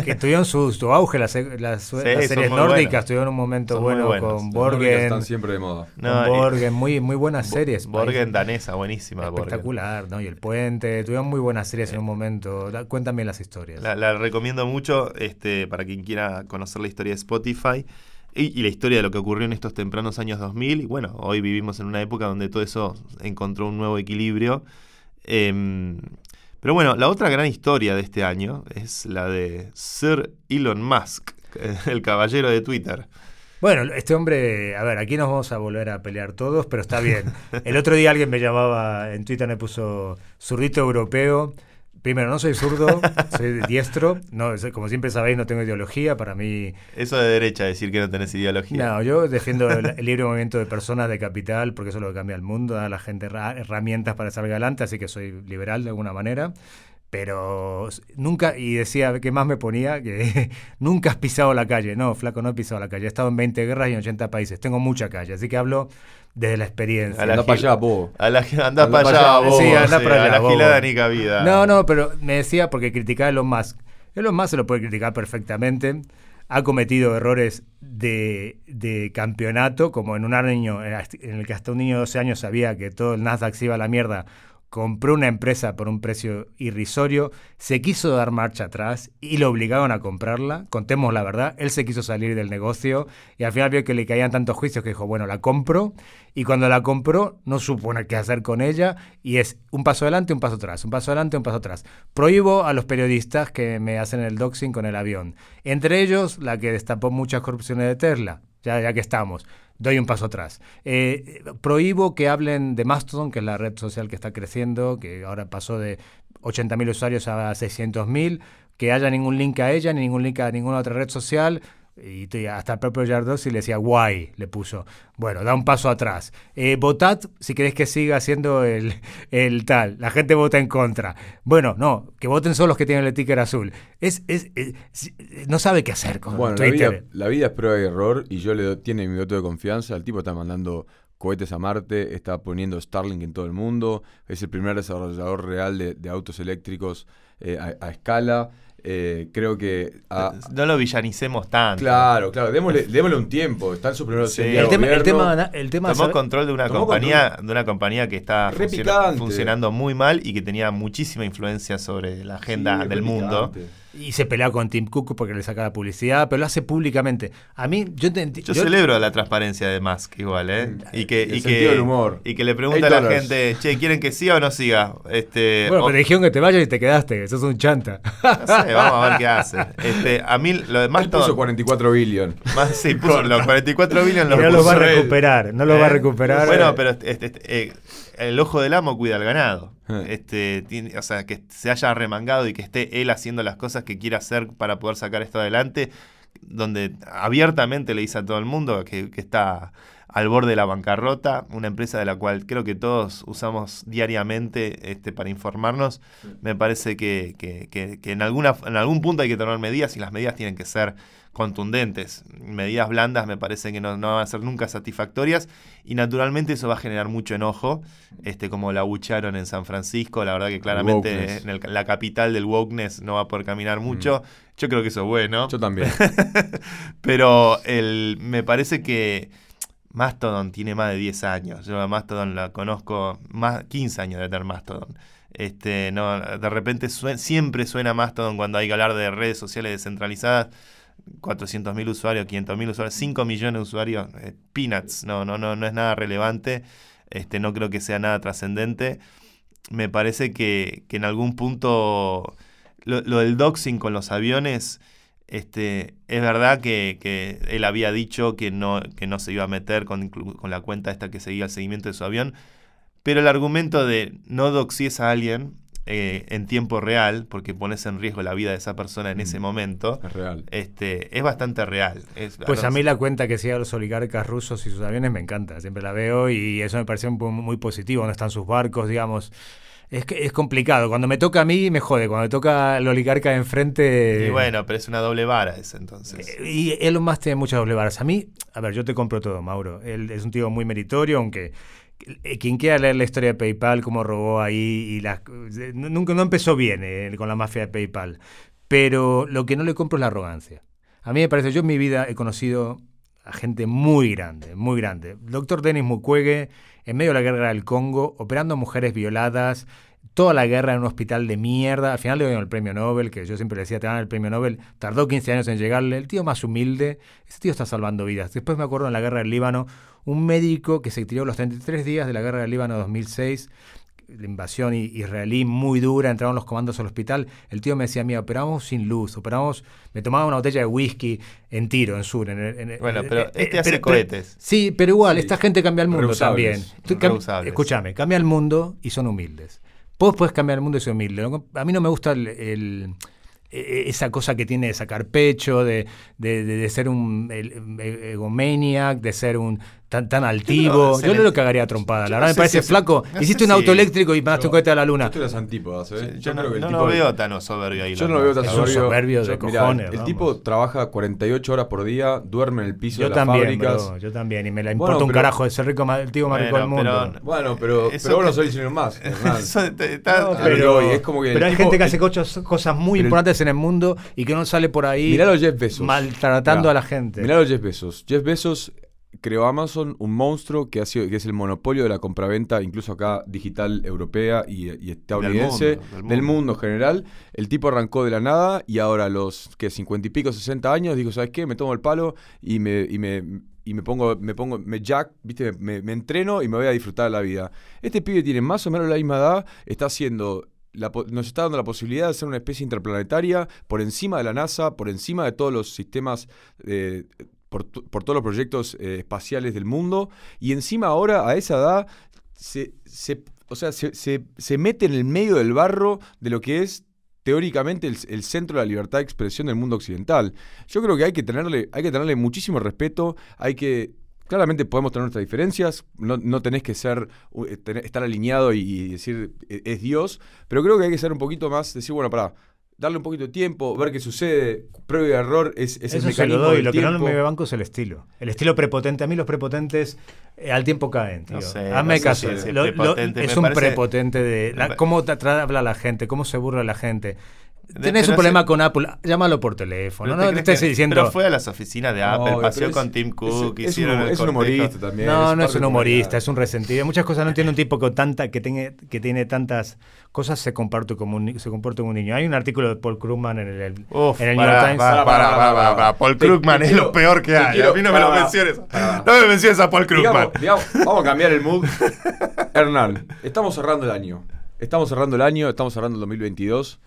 que tuvieron su, su auge las, las, Sí, las series nórdicas, tuvieron un momento Son bueno con Borgen, están siempre de moda. No, con y- Borgen, muy, muy buenas series. Borgen danesa, buenísima. Borgen. Espectacular, ¿no? Y El Puente, tuvieron muy buenas series en un momento. Cuéntame las historias. La, la recomiendo mucho este, para quien quiera conocer la historia de Spotify y, y la historia de lo que ocurrió en estos tempranos años 2000. Y bueno, hoy vivimos en una época donde todo eso encontró un nuevo equilibrio. Em, pero bueno, la otra gran historia de este año es la de Sir Elon Musk, el caballero de Twitter. Bueno, este hombre, a ver, aquí nos vamos a volver a pelear todos, pero está bien. El otro día alguien me llamaba, en Twitter me puso zurdito europeo. Primero, no soy zurdo, soy diestro. No, como siempre sabéis, no tengo ideología. Para mí, Eso de derecha, decir que no tenés ideología. no, yo defiendo el, el libre movimiento de personas de capital, porque eso es lo que cambia el mundo, da a la gente herra- herramientas para salir adelante, así que soy liberal de alguna manera. Pero nunca, y decía, ¿qué más me ponía? Que nunca has pisado la calle. No, flaco, no he pisado la calle. He estado en 20 guerras y en 80 países. Tengo mucha calle, así que hablo desde la experiencia. A la Anda para allá, bobo. A la, anda, Anda para allá, allá. vos, Sí, anda para a allá, la vos. gilada ni cabida. No, no, pero me decía porque criticaba a Elon Musk. Elon Musk se lo puede criticar perfectamente. Ha cometido errores de, de campeonato, como en un año en el que hasta un niño de 12 años sabía que todo el Nasdaq se iba a la mierda. Compró una empresa por un precio irrisorio, se quiso dar marcha atrás y lo obligaron a comprarla. Contemos la verdad, él se quiso salir del negocio y al final vio que le caían tantos juicios que dijo, bueno, la compro. Y cuando la compró, no supo qué hacer con ella y es un paso adelante, un paso atrás, un paso adelante, un paso atrás. Prohíbo a los periodistas que me hacen el doxing con el avión. Entre ellos, la que destapó muchas corrupciones de Tesla, ya, ya que estamos. Doy un paso atrás. Eh, prohíbo que hablen de Mastodon, que es la red social que está creciendo, que ahora pasó de 80.000 usuarios a 600.000, que haya ningún link a ella, ni ningún link a ninguna otra red social. Y te- hasta el propio Jardos le decía guay, le puso. Bueno, da un paso atrás. Eh, votad si queréis que siga siendo el, el tal. La gente vota en contra. Bueno, no, que voten solo los que tienen el ticker azul. Es, es, no sabe qué hacer con Bueno, la Twitter. vida, la vida es prueba y error y yo le doy, tiene mi voto de confianza. El tipo está mandando cohetes a Marte, está poniendo Starlink en todo el mundo, es el primer desarrollador real de, de autos eléctricos eh, a, a escala. Eh, creo que. a- No lo villanicemos tanto. claro, claro, démosle, démosle un tiempo. Está en su primer Sí. El tema, el tema, el tema Tomó control de una compañía, de una compañía que está Re funciona- picante. funcionando muy mal y que tenía muchísima influencia sobre la agenda Sí, del mundo. Y se pelea con Tim Cook porque le saca la publicidad, pero lo hace públicamente. A mí, yo, ent- Yo, yo- celebro la transparencia de Musk igual, ¿eh? Y que, El y sentido que, del humor. y que le pregunta a la gente, che, ¿quieren que siga o no siga? Este, Bueno, o- pero dijeron que te vayas y te quedaste, que sos un chanta. no sé, vamos a ver qué hace. Este, a mí lo demás Él puso 44 billion. Más, sí, puso los 44 billones Y los no los va a recuperar, no los va a ¿Eh? recuperar. Bueno, pero este, este, eh, el ojo del amo cuida al ganado. Eh. Este, tiene- o sea, que se haya remangado y que esté él haciendo las cosas que quiere hacer para poder sacar esto adelante, donde abiertamente le dice a todo el mundo que, que está al borde de la bancarrota, una empresa de la cual creo que todos usamos diariamente este, para informarnos, me parece que, que- que- que en, alguna, en algún punto hay que tomar medidas y las medidas tienen que ser contundentes. Medidas blandas me parece que no, no van a ser nunca satisfactorias y naturalmente eso va a generar mucho enojo, este, como la bucharon en San Francisco, la verdad que claramente en el- la capital del wokeness no va a poder caminar mucho. Yo creo que eso es bueno. Yo también. Pero el, me parece que Mastodon tiene más de 10 años. Yo a Mastodon la conozco más 15 años de tener Mastodon. Este, no, de repente siempre suena Mastodon cuando hay que hablar de redes sociales descentralizadas. 400.000 usuarios, 500.000 usuarios, 5 millones de usuarios, eh, peanuts, no, no, no, no es nada relevante, este, no creo que sea nada trascendente. Me parece que, que en algún punto lo, del doxing con los aviones, este, es verdad que, que él había dicho que no, que no se iba a meter con, con la cuenta esta que seguía el seguimiento de su avión, pero el argumento de no doxies a alguien eh, en tiempo real, porque pones en riesgo la vida de esa persona en ese Mm. momento, Es real. este, es bastante real. Es- Pues a los- mí la cuenta que sigue a los oligarcas rusos y sus aviones me encanta, siempre la veo y eso me parece un po- muy positivo, donde están sus barcos, digamos. Es que es complicado, cuando me toca a mí me jode, cuando me toca al oligarca de enfrente... Y bueno, pero es una doble vara ese entonces. Eh, Y Elon Musk tiene muchas doble varas. A mí, a ver, yo te compro todo, Mauro. Él es un tío muy meritorio, aunque quien quiera leer la historia de PayPal, cómo robó ahí, y las, eh, nunca no empezó bien eh, con la mafia de PayPal. Pero lo que no le compro es la arrogancia. A mí me parece, yo en mi vida he conocido a gente muy grande, muy grande. Doctor Denis Mukwege, en medio de la guerra del Congo, operando mujeres violadas, toda la guerra en un hospital de mierda. Al final le dieron el premio Nobel, que yo siempre le decía, te dan el premio Nobel. Tardó 15 años en llegarle. El tío más humilde, ese tío está salvando vidas. Después me acuerdo en la guerra del Líbano, un médico que se tiró los 33 días de la guerra del Líbano 2006 la invasión israelí muy dura, entraron los comandos al hospital. El tío me decía, mira, operamos sin luz, operamos, me tomaba una botella de whisky en tiro, en sur. En, en- Bueno, en- pero eh, este eh, hace pero- cohetes. Sí, pero igual, Sí. esta gente cambia el mundo Reusables. también. Escúchame, cambia el mundo y son humildes. Vos podés cambiar el mundo y ser humilde. A mí no me gusta el- el- e- esa cosa que tiene de sacar pecho, de, de- ser un e- egomaniac, de ser un tan, tan altivo. Yo le- no lo cagaría a trompada. yo La no verdad me parece si- flaco. no Hiciste un auto eléctrico y mandaste un cohete a la luna. Esto es las antípodas, ¿eh? Yo, no, creo que el no tipo- lo veo tan soberbio ahí. Yo no lo veo tan Es un soberbio. soberbio de Yo- mirá, cojones, el tipo trabaja 48 horas por día, duerme en el piso Yo de las también, fábricas. bro, yo también. Y me la Bueno, importa un pero- carajo de ser rico, el tío más rico del mundo. Bueno, pero, vos no sois Ah, pero, es como que el pero hay gente que hace cosas muy importantes en el mundo y que no sale por ahí Mirá los Jeff Bezos. maltratando a la gente. Mirá los Jeff Bezos. Jeff Bezos creó Amazon, un monstruo que, ha sido, que es el monopolio de la compraventa, incluso acá digital europea y, y estadounidense, mundo, del del mundo. en general. El tipo arrancó de la nada y ahora a los que 50 y pico, 60 años, dijo, ¿sabes qué? Me tomo el palo y me, y me, y me pongo, me pongo, me jack, ¿viste? Me, me entreno y me voy a disfrutar de la vida. Este pibe tiene más o menos la misma edad, está haciendo la nos está dando la posibilidad de ser una especie interplanetaria por encima de la NASA, por encima de todos los sistemas, eh, por, por todos los proyectos eh, espaciales del mundo, y encima ahora a esa edad se, se- o sea, se, se- mete en el medio del barro de lo que es teóricamente el, el centro de la libertad de expresión del mundo occidental. Yo creo que hay que tenerle, hay que tenerle muchísimo respeto, hay que Claramente podemos tener nuestras diferencias, no, no tenés que ser, eh, estar alineado y, y decir "E- es Dios, pero creo que hay que ser un poquito más, decir, bueno, para darle un poquito de tiempo, ver qué sucede, prueba y error, es, es el Eso se lo mecanismo doy. del Lo que no me banco es el estilo. El estilo prepotente. A mí los prepotentes eh, al tiempo caen, tío. No sé, Hazme no sé caso. si es Lo- lo- prepotente, es un parece- prepotente de la- cómo tra- habla la gente, cómo se burla la gente. Tenés un problema ese- con Apple, llámalo por teléfono. pero No te te crees estés que- diciendo. Pero fue a las oficinas de Apple, No, paseó con es- Tim Cook, es, es hicieron un, el es un cortejo. humorista también. No, no es un humorista, es un resentido. Muchas cosas no entiende un tipo con tanta que tiene, que tiene tantas cosas se comporta como un, se comporta como un niño. Hay un artículo de Paul Krugman en el, Uf, en el New pará, York Times. pará, pará, pará. Paul Krugman es lo peor que hay. quiero- a mí no me lo menciones. No me menciones a Paul Krugman. Digamos, digamos, vamos a cambiar el mood. Hernán, estamos cerrando el año. Estamos cerrando el año, estamos cerrando el 2022.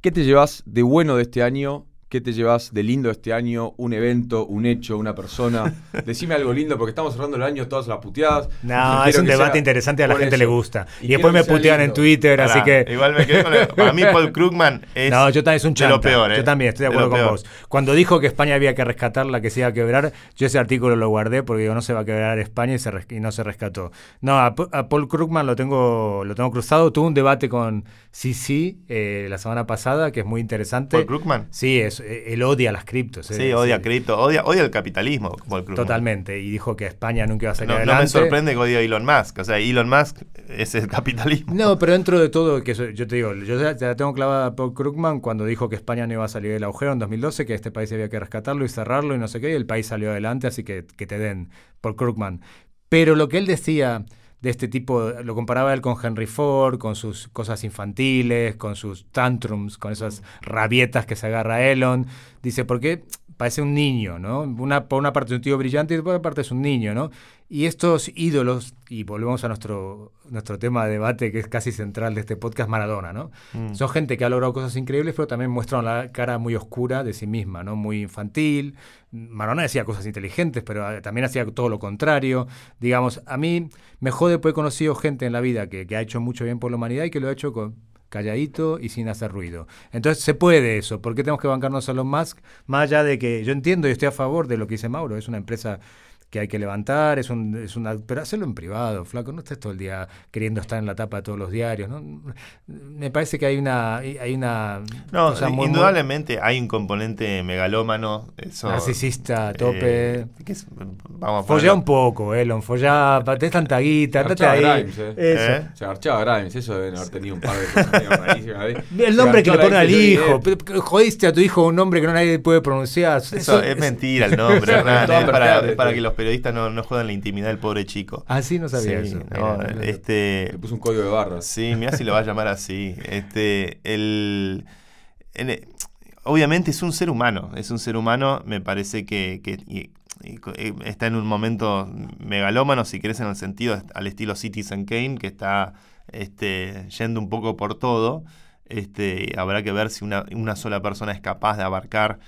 ¿Qué te llevas de bueno de este año? ¿Qué te llevas de lindo este año? ¿Un evento, un hecho, una persona? Decime algo lindo porque estamos cerrando el año todas las puteadas. No, es un debate sea- interesante, a la gente eso. le gusta. Y, después me putean en. Twitter, así que... Igual me quedé con el- Para mí, Paul Krugman es. No, yo también es un de chanta. lo peor, ¿eh? Yo también estoy de acuerdo con peor. vos. Cuando dijo que España había que rescatarla, que se iba a quebrar, yo ese artículo lo guardé porque digo, no se va a quebrar España y, se res- y no se rescató. No, a Paul Krugman lo tengo, lo tengo cruzado. Tuve un debate con Sisi eh, la semana pasada, que es muy interesante. Paul Krugman. Sí, es, eh, él odia las criptos. Sí, eh, odia sí, cripto, odia, odia el capitalismo. Totalmente. Y dijo que España nunca iba a salir No, no adelante. me sorprende que odie a Elon Musk. O sea, Elon Musk es el capitalismo. No, pero dentro de todo, que yo te digo, yo ya, ya tengo clavada a Paul Krugman cuando dijo que España no iba a salir del agujero en 2012, que este país había que rescatarlo y cerrarlo y no sé qué, y el país salió adelante, así que que te den Paul Krugman. Pero lo que él decía de este tipo, lo comparaba él con Henry Ford, con sus cosas infantiles, con sus tantrums, con esas rabietas que se agarra Elon. Dice, porque parece un niño, ¿no? Una, por una parte es un tío brillante y por otra parte es un niño, ¿no? Y estos ídolos, y volvemos a nuestro, nuestro tema de debate que es casi central de este podcast, Maradona, ¿no? Mm. Son gente que ha logrado cosas increíbles, pero también muestran la cara muy oscura de sí misma, ¿no? Muy infantil. Maradona decía cosas inteligentes, pero eh, también hacía todo lo contrario. Digamos, a mí me jode porque he conocido gente en la vida que, que ha hecho mucho bien por la humanidad y que lo ha hecho con calladito y sin hacer ruido. Entonces se puede eso. ¿Por qué tenemos que bancarnos a Elon Musk? Más allá de que yo entiendo y estoy a favor de lo que dice Mauro, es una empresa que hay que levantar, es, un, es una, pero hacerlo en privado, flaco, no estés todo el día queriendo estar en la tapa de todos los diarios, ¿no? Me parece que hay una, hay una No, muy indudablemente hay un componente megalómano. Eso, narcisista a tope. eh, que es- vamos a Follá un poco, Elon, follá, tenés tanta guita, andate Garchaba ahí. Grimes, eh. Eso. ¿Eh? Se agarchaba Grimes, eso deben haber tenido un par de cosas rarísimas. El nombre que le pone al hijo. Jodiste a tu hijo un nombre que no nadie puede pronunciar. Eso es mentira el nombre, Hernán, para, para que los periodistas no, no jodan la intimidad del pobre chico. Ah, sí, no sabía Sí, eso. no, Mira, este, Le puso un código de barras. Sí, mira si lo va a llamar así. Este, el, en- obviamente es un ser humano, es un ser humano, me parece que, que- y- y co- está en un momento megalómano, si querés, en el sentido al estilo Citizen Kane, que está este, yendo un poco por todo. Este, habrá que ver si una, una sola persona es capaz de abarcar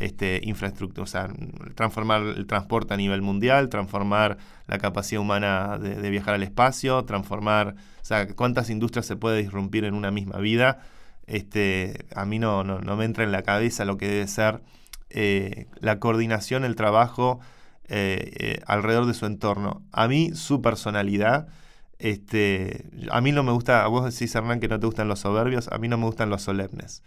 este, infraestructura, o sea, transformar el transporte a nivel mundial, transformar la capacidad humana de, viajar al espacio, transformar, o sea, cuántas industrias se puede disrumpir en una misma vida. Este, a mí no, no, no me entra en la cabeza lo que debe ser eh, la coordinación, el trabajo eh, eh, alrededor de su entorno. A mí, su personalidad, este, a mí no me gusta, a vos decís, Hernán, que no te gustan los soberbios, a mí no me gustan los solemnes.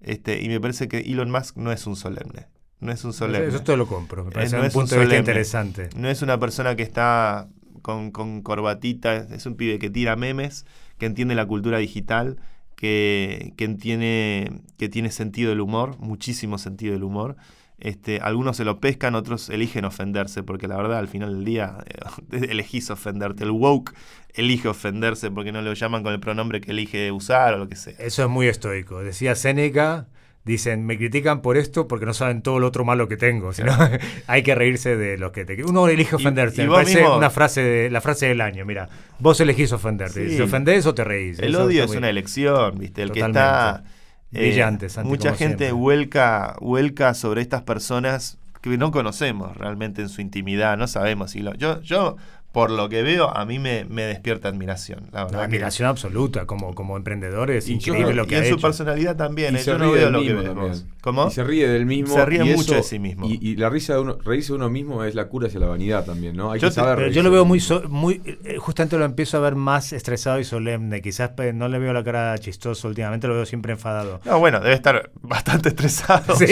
Este, y me parece que Elon Musk no es un solemne. No es un solemne. Eso todo lo compro. Me Eh, parece no un es un punto de vista interesante. No es una persona que está con, con corbatita, es un pibe que tira memes, que entiende la cultura digital, que, que entiende, que tiene sentido del humor, muchísimo sentido del humor. Este, algunos se lo pescan, otros eligen ofenderse, porque la verdad al final del día eh, elegís ofenderte. El woke elige ofenderse porque no lo llaman con el pronombre que elige usar o lo que sea. Eso es muy estoico. Decía Séneca, dicen, me critican por esto porque no saben todo lo otro malo que tengo. sino hay que reírse de lo que te... Uno elige ofenderse. y Me vos parece mismo- una frase de, la frase del año. Mira, vos elegís ofenderte. Sí. Si ofendés o te reís. El Eso odio es muy- una elección, ¿viste? El que Totalmente. está. Eh, Brillante, Santi, Mucha gente vuelca, vuelca sobre estas personas que no conocemos realmente en su intimidad, no sabemos si lo. Yo, yo por lo que veo, a mí me, me despierta admiración. La verdad admiración absoluta como, como emprendedor. Es Y increíble lo que y en su personalidad también. Y eh, se Yo no veo lo que vos. ¿Cómo? Y se ríe del mismo. Se ríe y mucho eso- de sí mismo. Y, y la risa de uno, reírse de uno mismo es la cura hacia la vanidad también, ¿no? Hay Yo que te- saber Pero yo lo veo muy, so- muy eh, justamente lo empiezo a ver más estresado y solemne. Quizás pe- no le veo la cara chistosa últimamente, lo veo siempre enfadado. No, bueno, debe estar bastante estresado. Sí.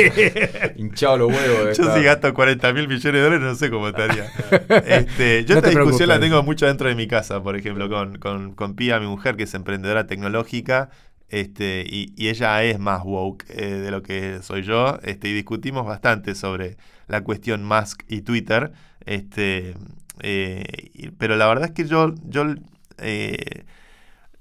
Hinchado los huevos. Yo estar- si gasto 40 mil millones de dólares no sé cómo estaría. Este, yo No esta te discusión la tengo mucho dentro de mi casa, por ejemplo, con, con, con Pía, mi mujer, que es emprendedora tecnológica. Este, y, y ella es más woke eh, de lo que soy yo. Este, y discutimos bastante sobre la cuestión Musk y Twitter. Este, eh, y- pero la verdad es que yo, yo, eh,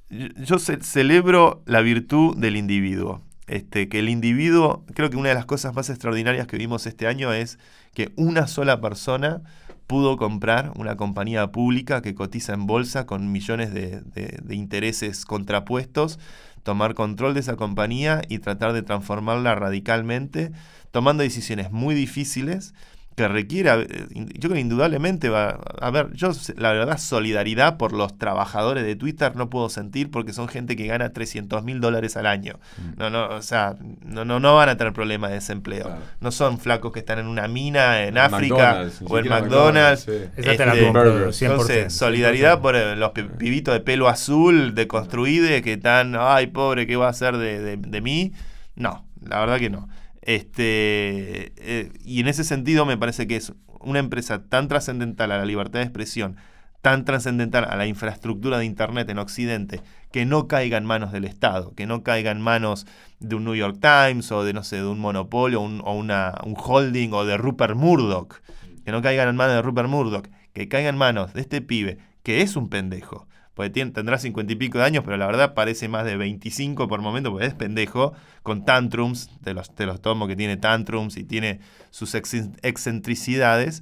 yo yo ce- celebro la virtud del individuo. Este, que el individuo, creo que una de las cosas más extraordinarias que vimos este año es que una sola persona pudo comprar una compañía pública que cotiza en bolsa con millones de, intereses contrapuestos, tomar control de esa compañía y tratar de transformarla radicalmente, tomando decisiones muy difíciles que requiere, eh, yo creo que indudablemente va a ver, yo la verdad solidaridad por los trabajadores de Twitter no puedo sentir porque son gente que gana 300 mil dólares al año. No, no, o sea, no, no, no van a tener problemas de desempleo. Claro. No son flacos que están en una mina en África McDonald's, o en siquiera McDonald's. sí. Esa te la Este, compro, burgers. 100%. Entonces, solidaridad por eh, los pi- pibitos de pelo azul, de construide, que están, ay, pobre, ¿qué va a hacer de, de- de mí? No, la verdad que no. Este, eh, y en ese sentido me parece que es una empresa tan trascendental a la libertad de expresión, tan trascendental a la infraestructura de Internet en Occidente, que no caiga en manos del Estado, que no caiga en manos de un New York Times o de, no sé, de un monopolio o una, un holding o de Rupert Murdoch, que no caigan en manos de Rupert Murdoch, que caiga en manos de este pibe, que es un pendejo. Porque tien- tendrá cincuenta y pico de años, pero la verdad parece más de 25 por momento, porque es pendejo, con tantrums, te los, los tomo que tiene tantrums y tiene sus ex- excentricidades,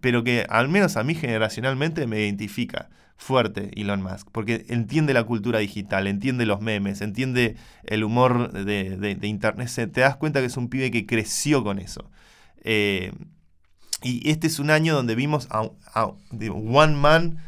pero que al menos a mí generacionalmente me identifica fuerte Elon Musk, porque entiende la cultura digital, entiende los memes, entiende el humor de, de- de Internet, te das cuenta que es un pibe que creció con eso. Eh, y este es un año donde vimos a, a- one man,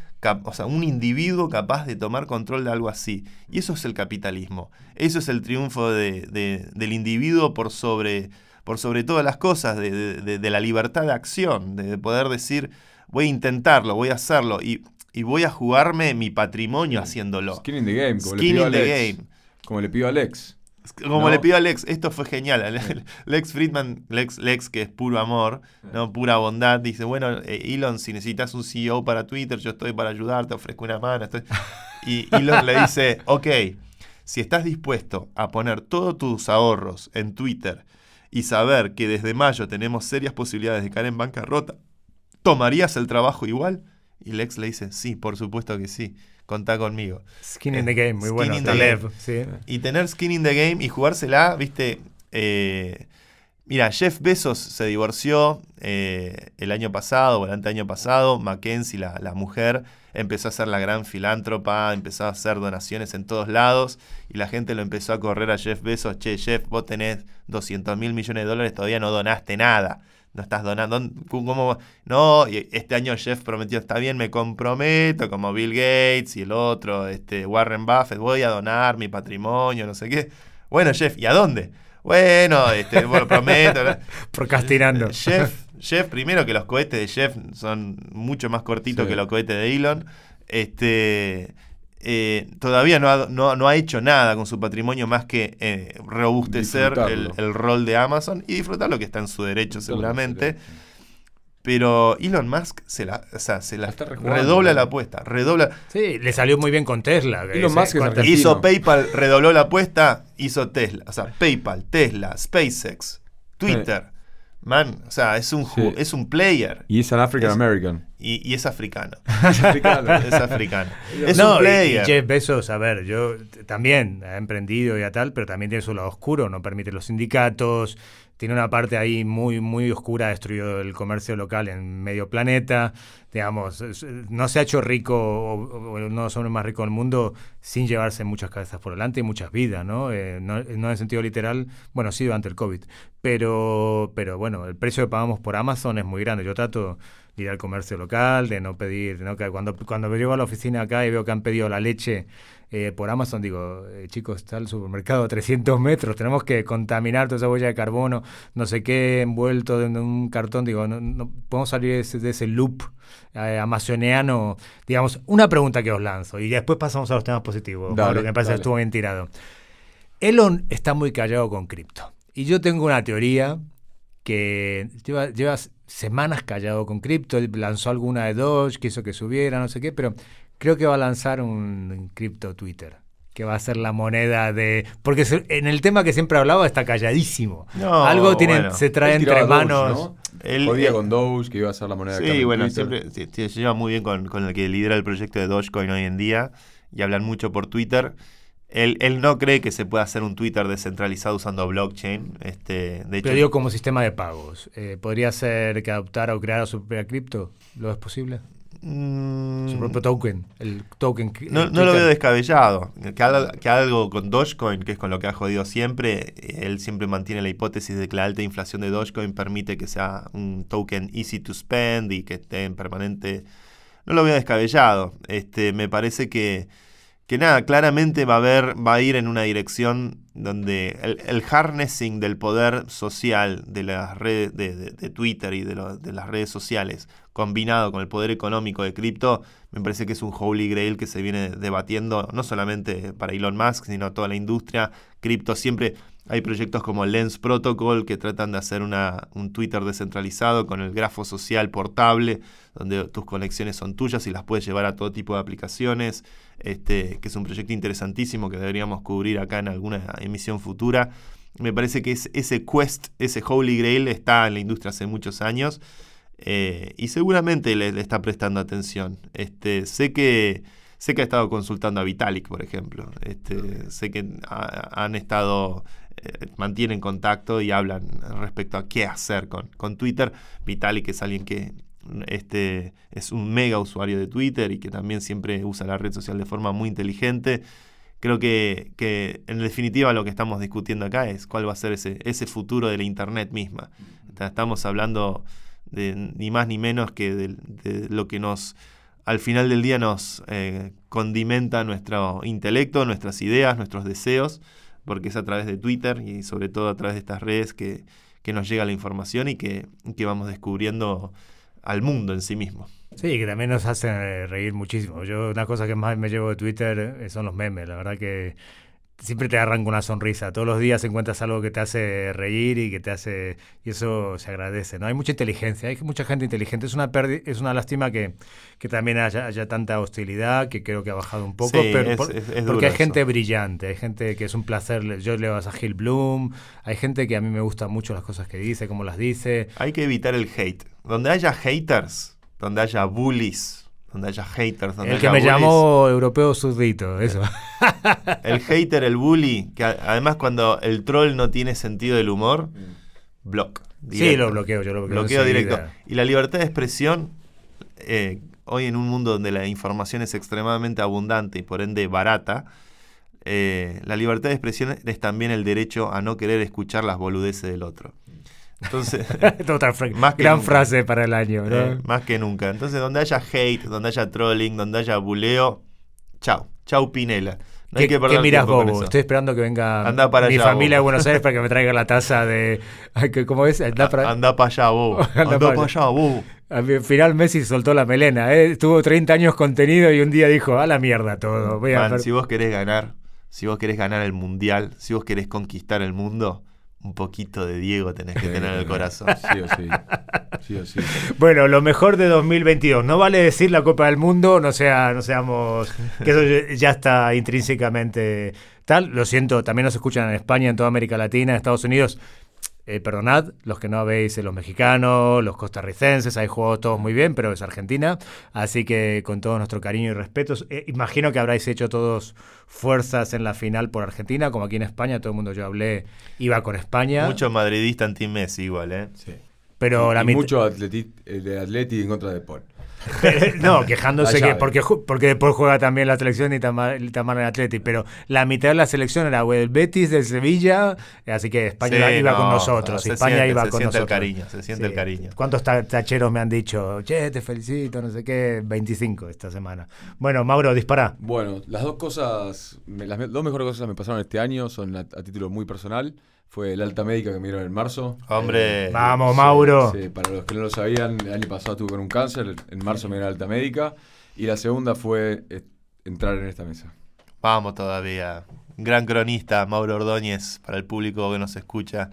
o sea, un individuo capaz de tomar control de algo así. Y eso es el capitalismo. Eso es el triunfo de- de- del individuo por sobre, por sobre todas las cosas, de, de- la libertad de acción, de poder decir, voy a intentarlo, voy a hacerlo y, y voy a jugarme mi patrimonio haciéndolo. Skin in the game, como Skin le pido a the game. Como le pido a Alex. Como ¿No? le pido a Lex, esto fue genial. Lex Friedman, Lex, Lex, que es puro amor, ¿no? pura bondad, dice, bueno, eh, Elon, si necesitas un CEO para Twitter, yo estoy para ayudarte, ofrezco una mano. estoy-". Y Elon le dice, ok, si estás dispuesto a poner todos tus ahorros en Twitter y saber que desde mayo tenemos serias posibilidades de caer en bancarrota, ¿tomarías el trabajo igual? Y Lex le dice, sí, por supuesto que sí, contá conmigo. Skin in the game, muy bueno. in the game. sí. Y tener skin in the game y jugársela, viste. eh, mira, Jeff Bezos se divorció eh, el año pasado o el anteaño pasado. Mackenzie, la, la mujer, empezó a ser la gran filántropa, empezó a hacer donaciones en todos lados. Y la gente lo empezó a correr a Jeff Bezos. Che, Jeff, vos tenés 200 mil millones de dólares, todavía no donaste nada. No estás donando. ¿Cómo? No, y este año Jeff prometió, está bien, me comprometo, como Bill Gates y el otro, este, Warren Buffett, voy a donar mi patrimonio, no sé qué. Bueno, Jeff, ¿y a dónde? Bueno, este, bueno, prometo. Procrastinando. Jeff, Jeff, primero que los cohetes de Jeff son mucho más cortitos Sí. que los cohetes de Elon. Este, eh, todavía no ha, no, no ha hecho nada con su patrimonio más que eh, robustecer el, el rol de Amazon y disfrutar lo que está en su derecho seguramente. Pero Elon Musk se la, o sea, se la redobla ¿no? la apuesta, redobla. Sí, le salió muy bien con Tesla. Elon ese- Musk es. Hizo PayPal, redobló la apuesta, hizo Tesla. O sea, PayPal, Tesla, SpaceX, Twitter. Man, o sea, es un, Sí. es un player Y es an African Es- American. y, y es africano. Es africano. Es africano. es no, un player. Y Jeff Bezos, a ver, yo también ha emprendido y a tal, pero también tiene su lado oscuro, no permite los sindicatos, tiene una parte ahí muy, muy oscura, ha destruido el comercio local en medio planeta, digamos, es- no se ha hecho rico o, o de los hombres más ricos del mundo sin llevarse muchas cabezas por delante y muchas vidas, ¿no? Eh, no, no en sentido literal, bueno, sí durante el COVID, pero, pero bueno, el precio que pagamos por Amazon es muy grande. Yo trato de ir al comercio local, de no pedir, ¿no? Que cuando, cuando llego a la oficina acá y veo que han pedido la leche eh, por Amazon, digo, eh, chicos, está el supermercado a 300 metros, tenemos que contaminar toda esa huella de carbono, no sé qué, envuelto en un cartón, digo, no, no podemos salir de ese, de ese loop eh, amazoneano. Digamos, una pregunta que os lanzo y después pasamos a los temas positivos, Dale, Pablo, que me parece dale. estuvo bien tirado. Elon está muy callado con cripto. Y yo tengo una teoría que lleva, lleva semanas callado con cripto. Lanzó alguna de Doge, quiso que subiera, no sé qué, pero creo que va a lanzar un cripto Twitter. que va a ser la moneda de. Porque se- en el tema que siempre hablaba está calladísimo. No, Algo tiene, bueno. se trae entre tiraba Doge, manos. ¿no? Él- él- con Doge, que iba a ser la moneda de Sí, en bueno, Twitter. siempre se lleva muy bien con, con el que lidera el proyecto de Dogecoin hoy en día y hablan mucho por Twitter. Él, él no cree que se pueda hacer un Twitter descentralizado usando blockchain. Este, de hecho, Pero digo como sistema de pagos. Eh, ¿Podría ser que adoptara o creara su propia cripto? ¿Lo es posible? Mm, Su propio token. El token. no, no lo veo descabellado. Que, al- que algo con Dogecoin, que es con lo que ha jodido siempre, él siempre mantiene la hipótesis de que la alta inflación de Dogecoin permite que sea un token easy to spend y que esté en permanente. No lo veo descabellado. Este, me parece que, que nada, claramente va a haber, va a ir en una dirección donde el, el harnessing del poder social de las redes de, de- de Twitter y de, lo- de las redes sociales combinado con el poder económico de cripto, me parece que es un holy grail que se viene debatiendo no solamente para Elon Musk, sino toda la industria. Cripto siempre hay proyectos como Lens Protocol que tratan de hacer una, un Twitter descentralizado con el grafo social portable, donde tus conexiones son tuyas y las puedes llevar a todo tipo de aplicaciones, este, que es un proyecto interesantísimo que deberíamos cubrir acá en alguna emisión futura. Me parece que es, ese quest, ese holy grail está en la industria hace muchos años eh, y seguramente le, le está prestando atención. Este, sé que sé que ha estado consultando a Vitalik, por ejemplo. Este, sé que ha- han estado eh, mantienen contacto y hablan respecto a qué hacer con, con Twitter. Vitalik es alguien que este, es un mega usuario de Twitter y que también siempre usa la red social de forma muy inteligente. Creo que, que en definitiva lo que estamos discutiendo acá es cuál va a ser ese, ese futuro de la Internet misma. Estamos hablando de ni más ni menos que de, lo que nos, al final del día nos eh, condimenta nuestro intelecto, nuestras ideas, nuestros deseos, porque es a través de Twitter y sobre todo a través de estas redes que, que nos llega la información y que, que vamos descubriendo al mundo en sí mismo. Sí, que también nos hacen reír muchísimo. Yo una cosa que más me llevo de Twitter eh, son los memes. La verdad que siempre te arranca una sonrisa. Todos los días encuentras algo que te hace reír y que te hace y eso se agradece. No hay mucha inteligencia, hay mucha gente inteligente. Es una es una lástima que, que también haya, haya tanta hostilidad que creo que ha bajado un poco. Sí, pero es- por- es- es porque hay gente brillante, hay gente que es un placer. Yo leo a Gil Bloom, hay gente que a mí me gustan mucho las cosas que dice, cómo las dice. Hay que evitar el hate. Donde haya haters, donde haya bullies, donde haya haters, donde El que haya me bullies, llamó europeo surdito, eso. El hater, el bully, que además cuando el troll no tiene sentido del humor, block. Sí, lo bloqueo, yo lo bloqueo. Bloqueo directo. Y la libertad de expresión, eh, hoy en un mundo donde la información es extremadamente abundante y por ende barata, eh, la libertad de expresión es también el derecho a no querer escuchar las boludeces del otro. Entonces, Otra fra- Más que gran nunca. frase para el año, ¿no? eh, más que nunca. Entonces, donde haya hate, donde haya trolling, donde haya buleo, chau. Chau Pinela. No hay ¿Qué, que perder qué. Estoy esperando que venga Andá para mi allá, familia de. Buenos Aires para que me traiga la taza de... Que- ¿Cómo es? Andá para... Anda para allá, bobo. Pa' para allá. bobo. Al final Messi soltó la melena, ¿eh? Tuvo 30 años contenido y un día dijo, a la mierda todo. Voy Man, si vos querés ganar, si vos querés ganar el mundial, si vos querés conquistar el mundo, un poquito de Diego tenés que tener en el corazón. Sí o sí. Sí o sí. Bueno, lo mejor de 2022. No vale decir la Copa del Mundo, no sea, no seamos que eso ya está intrínsecamente tal. Lo siento, también nos escuchan en España, en toda América Latina, en Estados Unidos. Eh, perdonad, los que no habéis, eh, los mexicanos, los costarricenses, hay jugado todos muy bien, pero es Argentina. Así que con todo nuestro cariño y respeto, eh, imagino que habráis hecho todos fuerzas en la final por Argentina, como aquí en España, todo el mundo yo hablé, iba con España. Mucho madridista anti-Messi igual, ¿eh? Sí. pero la y mucho atleti, eh, de Atleti en contra de Paul. no, quejándose que porque, porque después juega también la selección y en Atleti, pero la mitad de la selección era o el Betis del Sevilla, así que España Sí, iba, no, con nosotros, se España siente- iba se con siente el nosotros. cariño, se siente el cariño. ¿Cuántos ta- tacheros me han dicho, che, te felicito, no sé qué? 25 esta semana. Bueno, Mauro, dispara. Bueno, las dos cosas, me- las dos mejores cosas que me pasaron este año son a, a título muy personal. Fue el alta médica que me dieron en marzo. Hombre. Vamos, Sí, Mauro. sí, para los que no lo sabían, el año pasado estuve con un cáncer, en marzo me dieron alta médica. Y la segunda fue eh, entrar en esta mesa. Vamos todavía. Gran cronista, Mauro Ordóñez, para el público que nos escucha.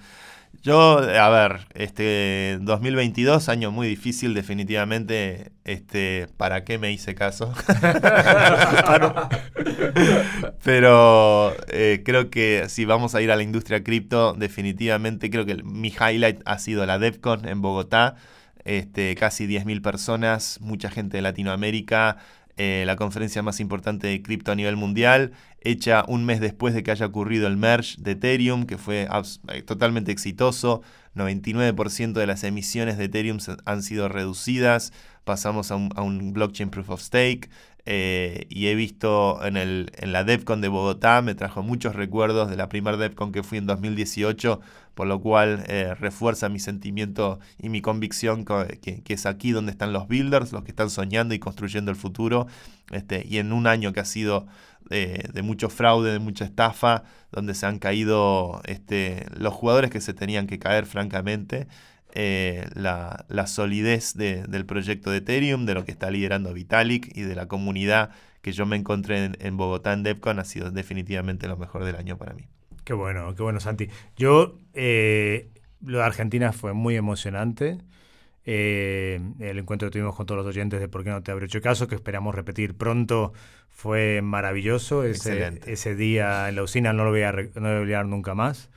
Yo, a ver, este 2022, año muy difícil, definitivamente. Este, ¿para qué me hice caso? Pero eh, creo que si vamos a ir a la industria cripto, definitivamente creo que mi highlight ha sido la DevCon en Bogotá. Este, casi 10.000 personas, mucha gente de Latinoamérica, eh, la conferencia más importante de cripto a nivel mundial, hecha un mes después de que haya ocurrido el merge de Ethereum, que fue eh, totalmente exitoso. 99% de las emisiones de Ethereum han sido reducidas. Pasamos a un, blockchain proof of stake. Eh, y he visto en, el, en la DevCon de Bogotá, me trajo muchos recuerdos de la primera DevCon que fui en 2018, por lo cual eh, refuerza mi sentimiento y mi convicción que, es aquí donde están los builders, los que están soñando y construyendo el futuro. Este, y en un año que ha sido eh, de mucho fraude, de mucha estafa, donde se han caído este, los jugadores que se tenían que caer, francamente. Eh, la, solidez del proyecto de Ethereum, de lo que está liderando Vitalik y de la comunidad que yo me encontré en, Bogotá en DevCon ha sido definitivamente lo mejor del año para mí. Qué bueno, qué bueno, Santi. Yo, eh, lo de Argentina fue muy emocionante. Eh, el encuentro que tuvimos con todos los oyentes de Por qué no te habré hecho caso, que esperamos repetir pronto, fue maravilloso. Ese, ese día en la usina no lo voy a, no lo voy a olvidar nunca más.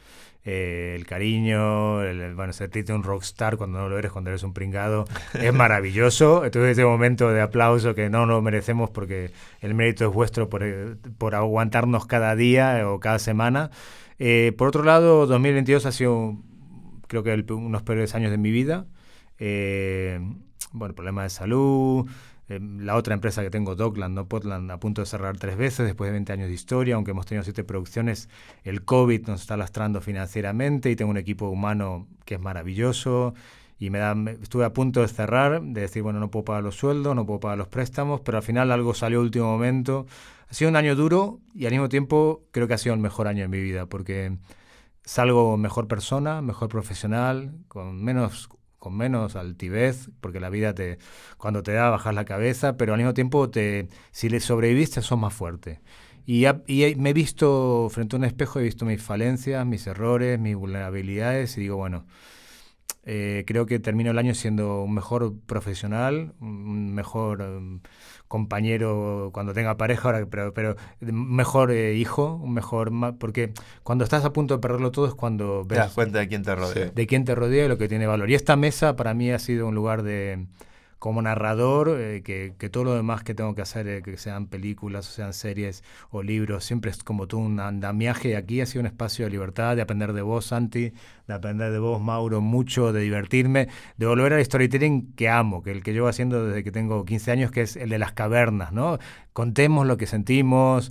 Eh, el cariño, el, bueno, sentirte un rockstar cuando no lo eres, cuando eres un pringado, es maravilloso. Entonces ese momento de aplauso que no nos merecemos porque el mérito es vuestro por, eh, por aguantarnos cada día o cada semana. Eh, por otro lado, 2022 ha sido, creo que, unos peores años de mi vida. bueno, problemas de salud, Em, la otra empresa que tengo, Dockland, ¿no? Potland, a punto de cerrar tres veces después de 20 años de historia, aunque hemos tenido siete producciones, el COVID nos está lastrando financieramente y tengo un equipo humano que es maravilloso y me da, estuve a punto de cerrar, de decir, bueno, no puedo pagar los sueldos, no puedo pagar los préstamos, pero al final algo salió a último momento. Ha sido un año duro y al mismo tiempo creo que ha sido el mejor año de mi vida porque salgo mejor persona, mejor profesional, con menos con menos altivez, porque la vida te cuando te da bajas la cabeza, pero al mismo tiempo te si le sobreviviste sos más fuerte. Y, y, me he visto frente a un espejo, he visto mis falencias, mis errores, mis vulnerabilidades y digo, bueno, eh, creo que termino el año siendo un mejor profesional, un mejor um, compañero cuando tenga pareja, ahora, pero, pero mejor eh, hijo, un mejor... Porque cuando estás a punto de perderlo todo es cuando ves... Te das cuenta de quién te rodea. De quién te rodea y lo que tiene valor. Y esta mesa para mí ha sido un lugar de como narrador, eh, que, que, todo lo demás que tengo que hacer, eh, que sean películas, o sean series o libros, siempre es como tú un andamiaje. Aquí ha sido un espacio de libertad, de aprender de vos, Santi, de aprender de vos, Mauro, mucho, de divertirme, de volver al storytelling que amo, que el que llevo haciendo desde que tengo 15 años, que es el de las cavernas, ¿no? Contemos lo que sentimos.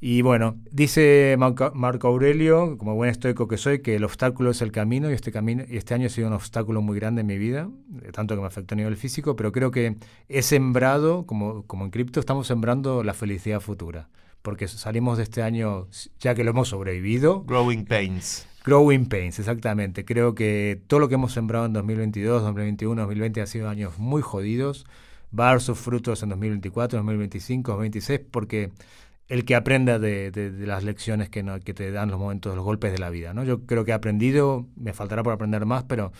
Y bueno, dice Marco Aurelio, como buen estoico que soy, que el obstáculo es el camino y este, camino, y este año ha sido un obstáculo muy grande en mi vida, eh, tanto que me afectó a nivel físico, pero creo que he sembrado, como, como en cripto, estamos sembrando la felicidad futura, porque salimos de este año, ya que lo hemos sobrevivido. Growing Pains. Growing Pains, exactamente. Creo que todo lo que hemos sembrado en 2022, 2021, 2020 ha sido años muy jodidos. Va a dar sus frutos en 2024, 2025, 2026, porque el que aprenda de, las lecciones que, te dan los momentos, los golpes de la vida. ¿no? Yo creo que he aprendido, me faltará por aprender más, pero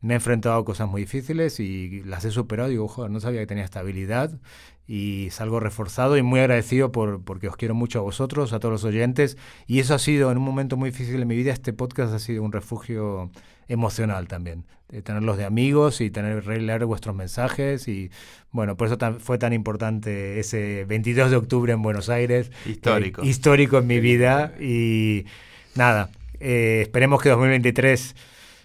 me he enfrentado a cosas muy difíciles y las he superado. Digo, joder, no sabía que tenía esta habilidad y salgo reforzado y muy agradecido por, porque os quiero mucho a vosotros, a todos los oyentes. Y eso ha sido, en un momento muy difícil de mi vida, este podcast ha sido un refugio emocional también. De tenerlos de amigos y tener leer vuestros mensajes. Y bueno, por eso fue tan importante ese 22 de octubre en Buenos Aires. Histórico. Eh, histórico en mi vida. Y nada, eh, esperemos que 2023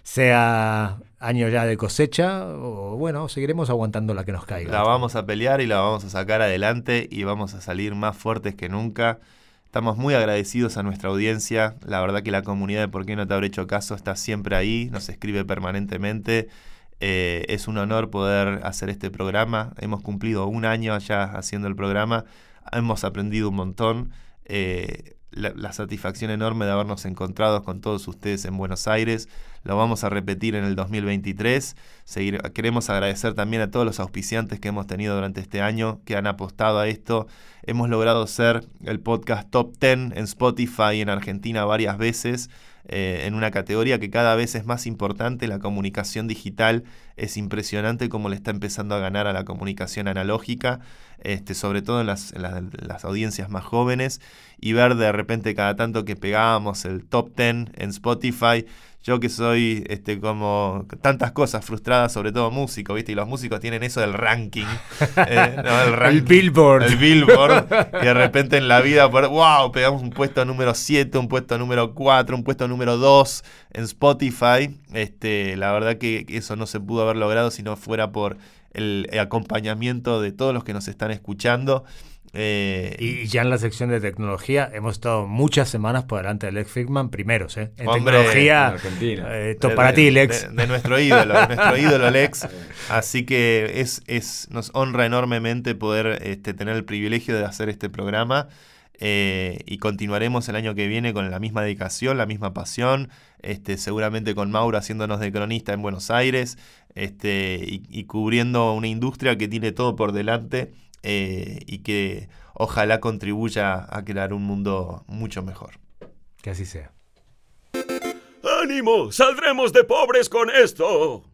sea año ya de cosecha o bueno, seguiremos aguantando la que nos caiga. La vamos a pelear y la vamos a sacar adelante y vamos a salir más fuertes que nunca. Estamos muy agradecidos a nuestra audiencia. La verdad que la comunidad de Por qué no te habré hecho caso está siempre ahí, nos escribe permanentemente. Eh, es un honor poder hacer este programa. Hemos cumplido un año ya haciendo el programa. Hemos aprendido un montón. Eh, la, satisfacción enorme de habernos encontrado con todos ustedes en Buenos Aires. Lo vamos a repetir en el 2023. Seguir, queremos agradecer también a todos los auspiciantes que hemos tenido durante este año, que han apostado a esto. Hemos logrado ser el podcast top 10 en Spotify en Argentina varias veces. Eh, en una categoría que cada vez es más importante, la comunicación digital. Es impresionante cómo le está empezando a ganar a la comunicación analógica, este, sobre todo en las, las, audiencias más jóvenes, y ver de repente cada tanto que pegábamos el top 10 en Spotify yo que soy este, como tantas cosas frustradas, sobre todo músico, ¿viste? Y los músicos tienen eso del ranking. Eh, el, Billboard. El Billboard. y de repente en la vida, wow, pegamos un puesto número 7, un puesto número 4, un puesto número 2 en Spotify. Este, la verdad que eso no se pudo haber logrado si no fuera por el acompañamiento de todos los que nos están escuchando. Eh, y ya en la sección de tecnología hemos estado muchas semanas por delante de Lex Friedman, primeros, ¿eh? En tecnología, eh, para ti, Lex. De, nuestro ídolo, de nuestro ídolo Lex. Así que es, es, nos honra enormemente poder este, tener el privilegio de hacer este programa. Eh, y continuaremos el año que viene con la misma dedicación, la misma pasión, este, seguramente con Mauro haciéndonos de cronista en Buenos Aires este, y cubriendo una industria que tiene todo por delante eh, y que ojalá contribuya a crear un mundo mucho mejor. Que así sea. ¡Ánimo! ¡Saldremos de pobres con esto!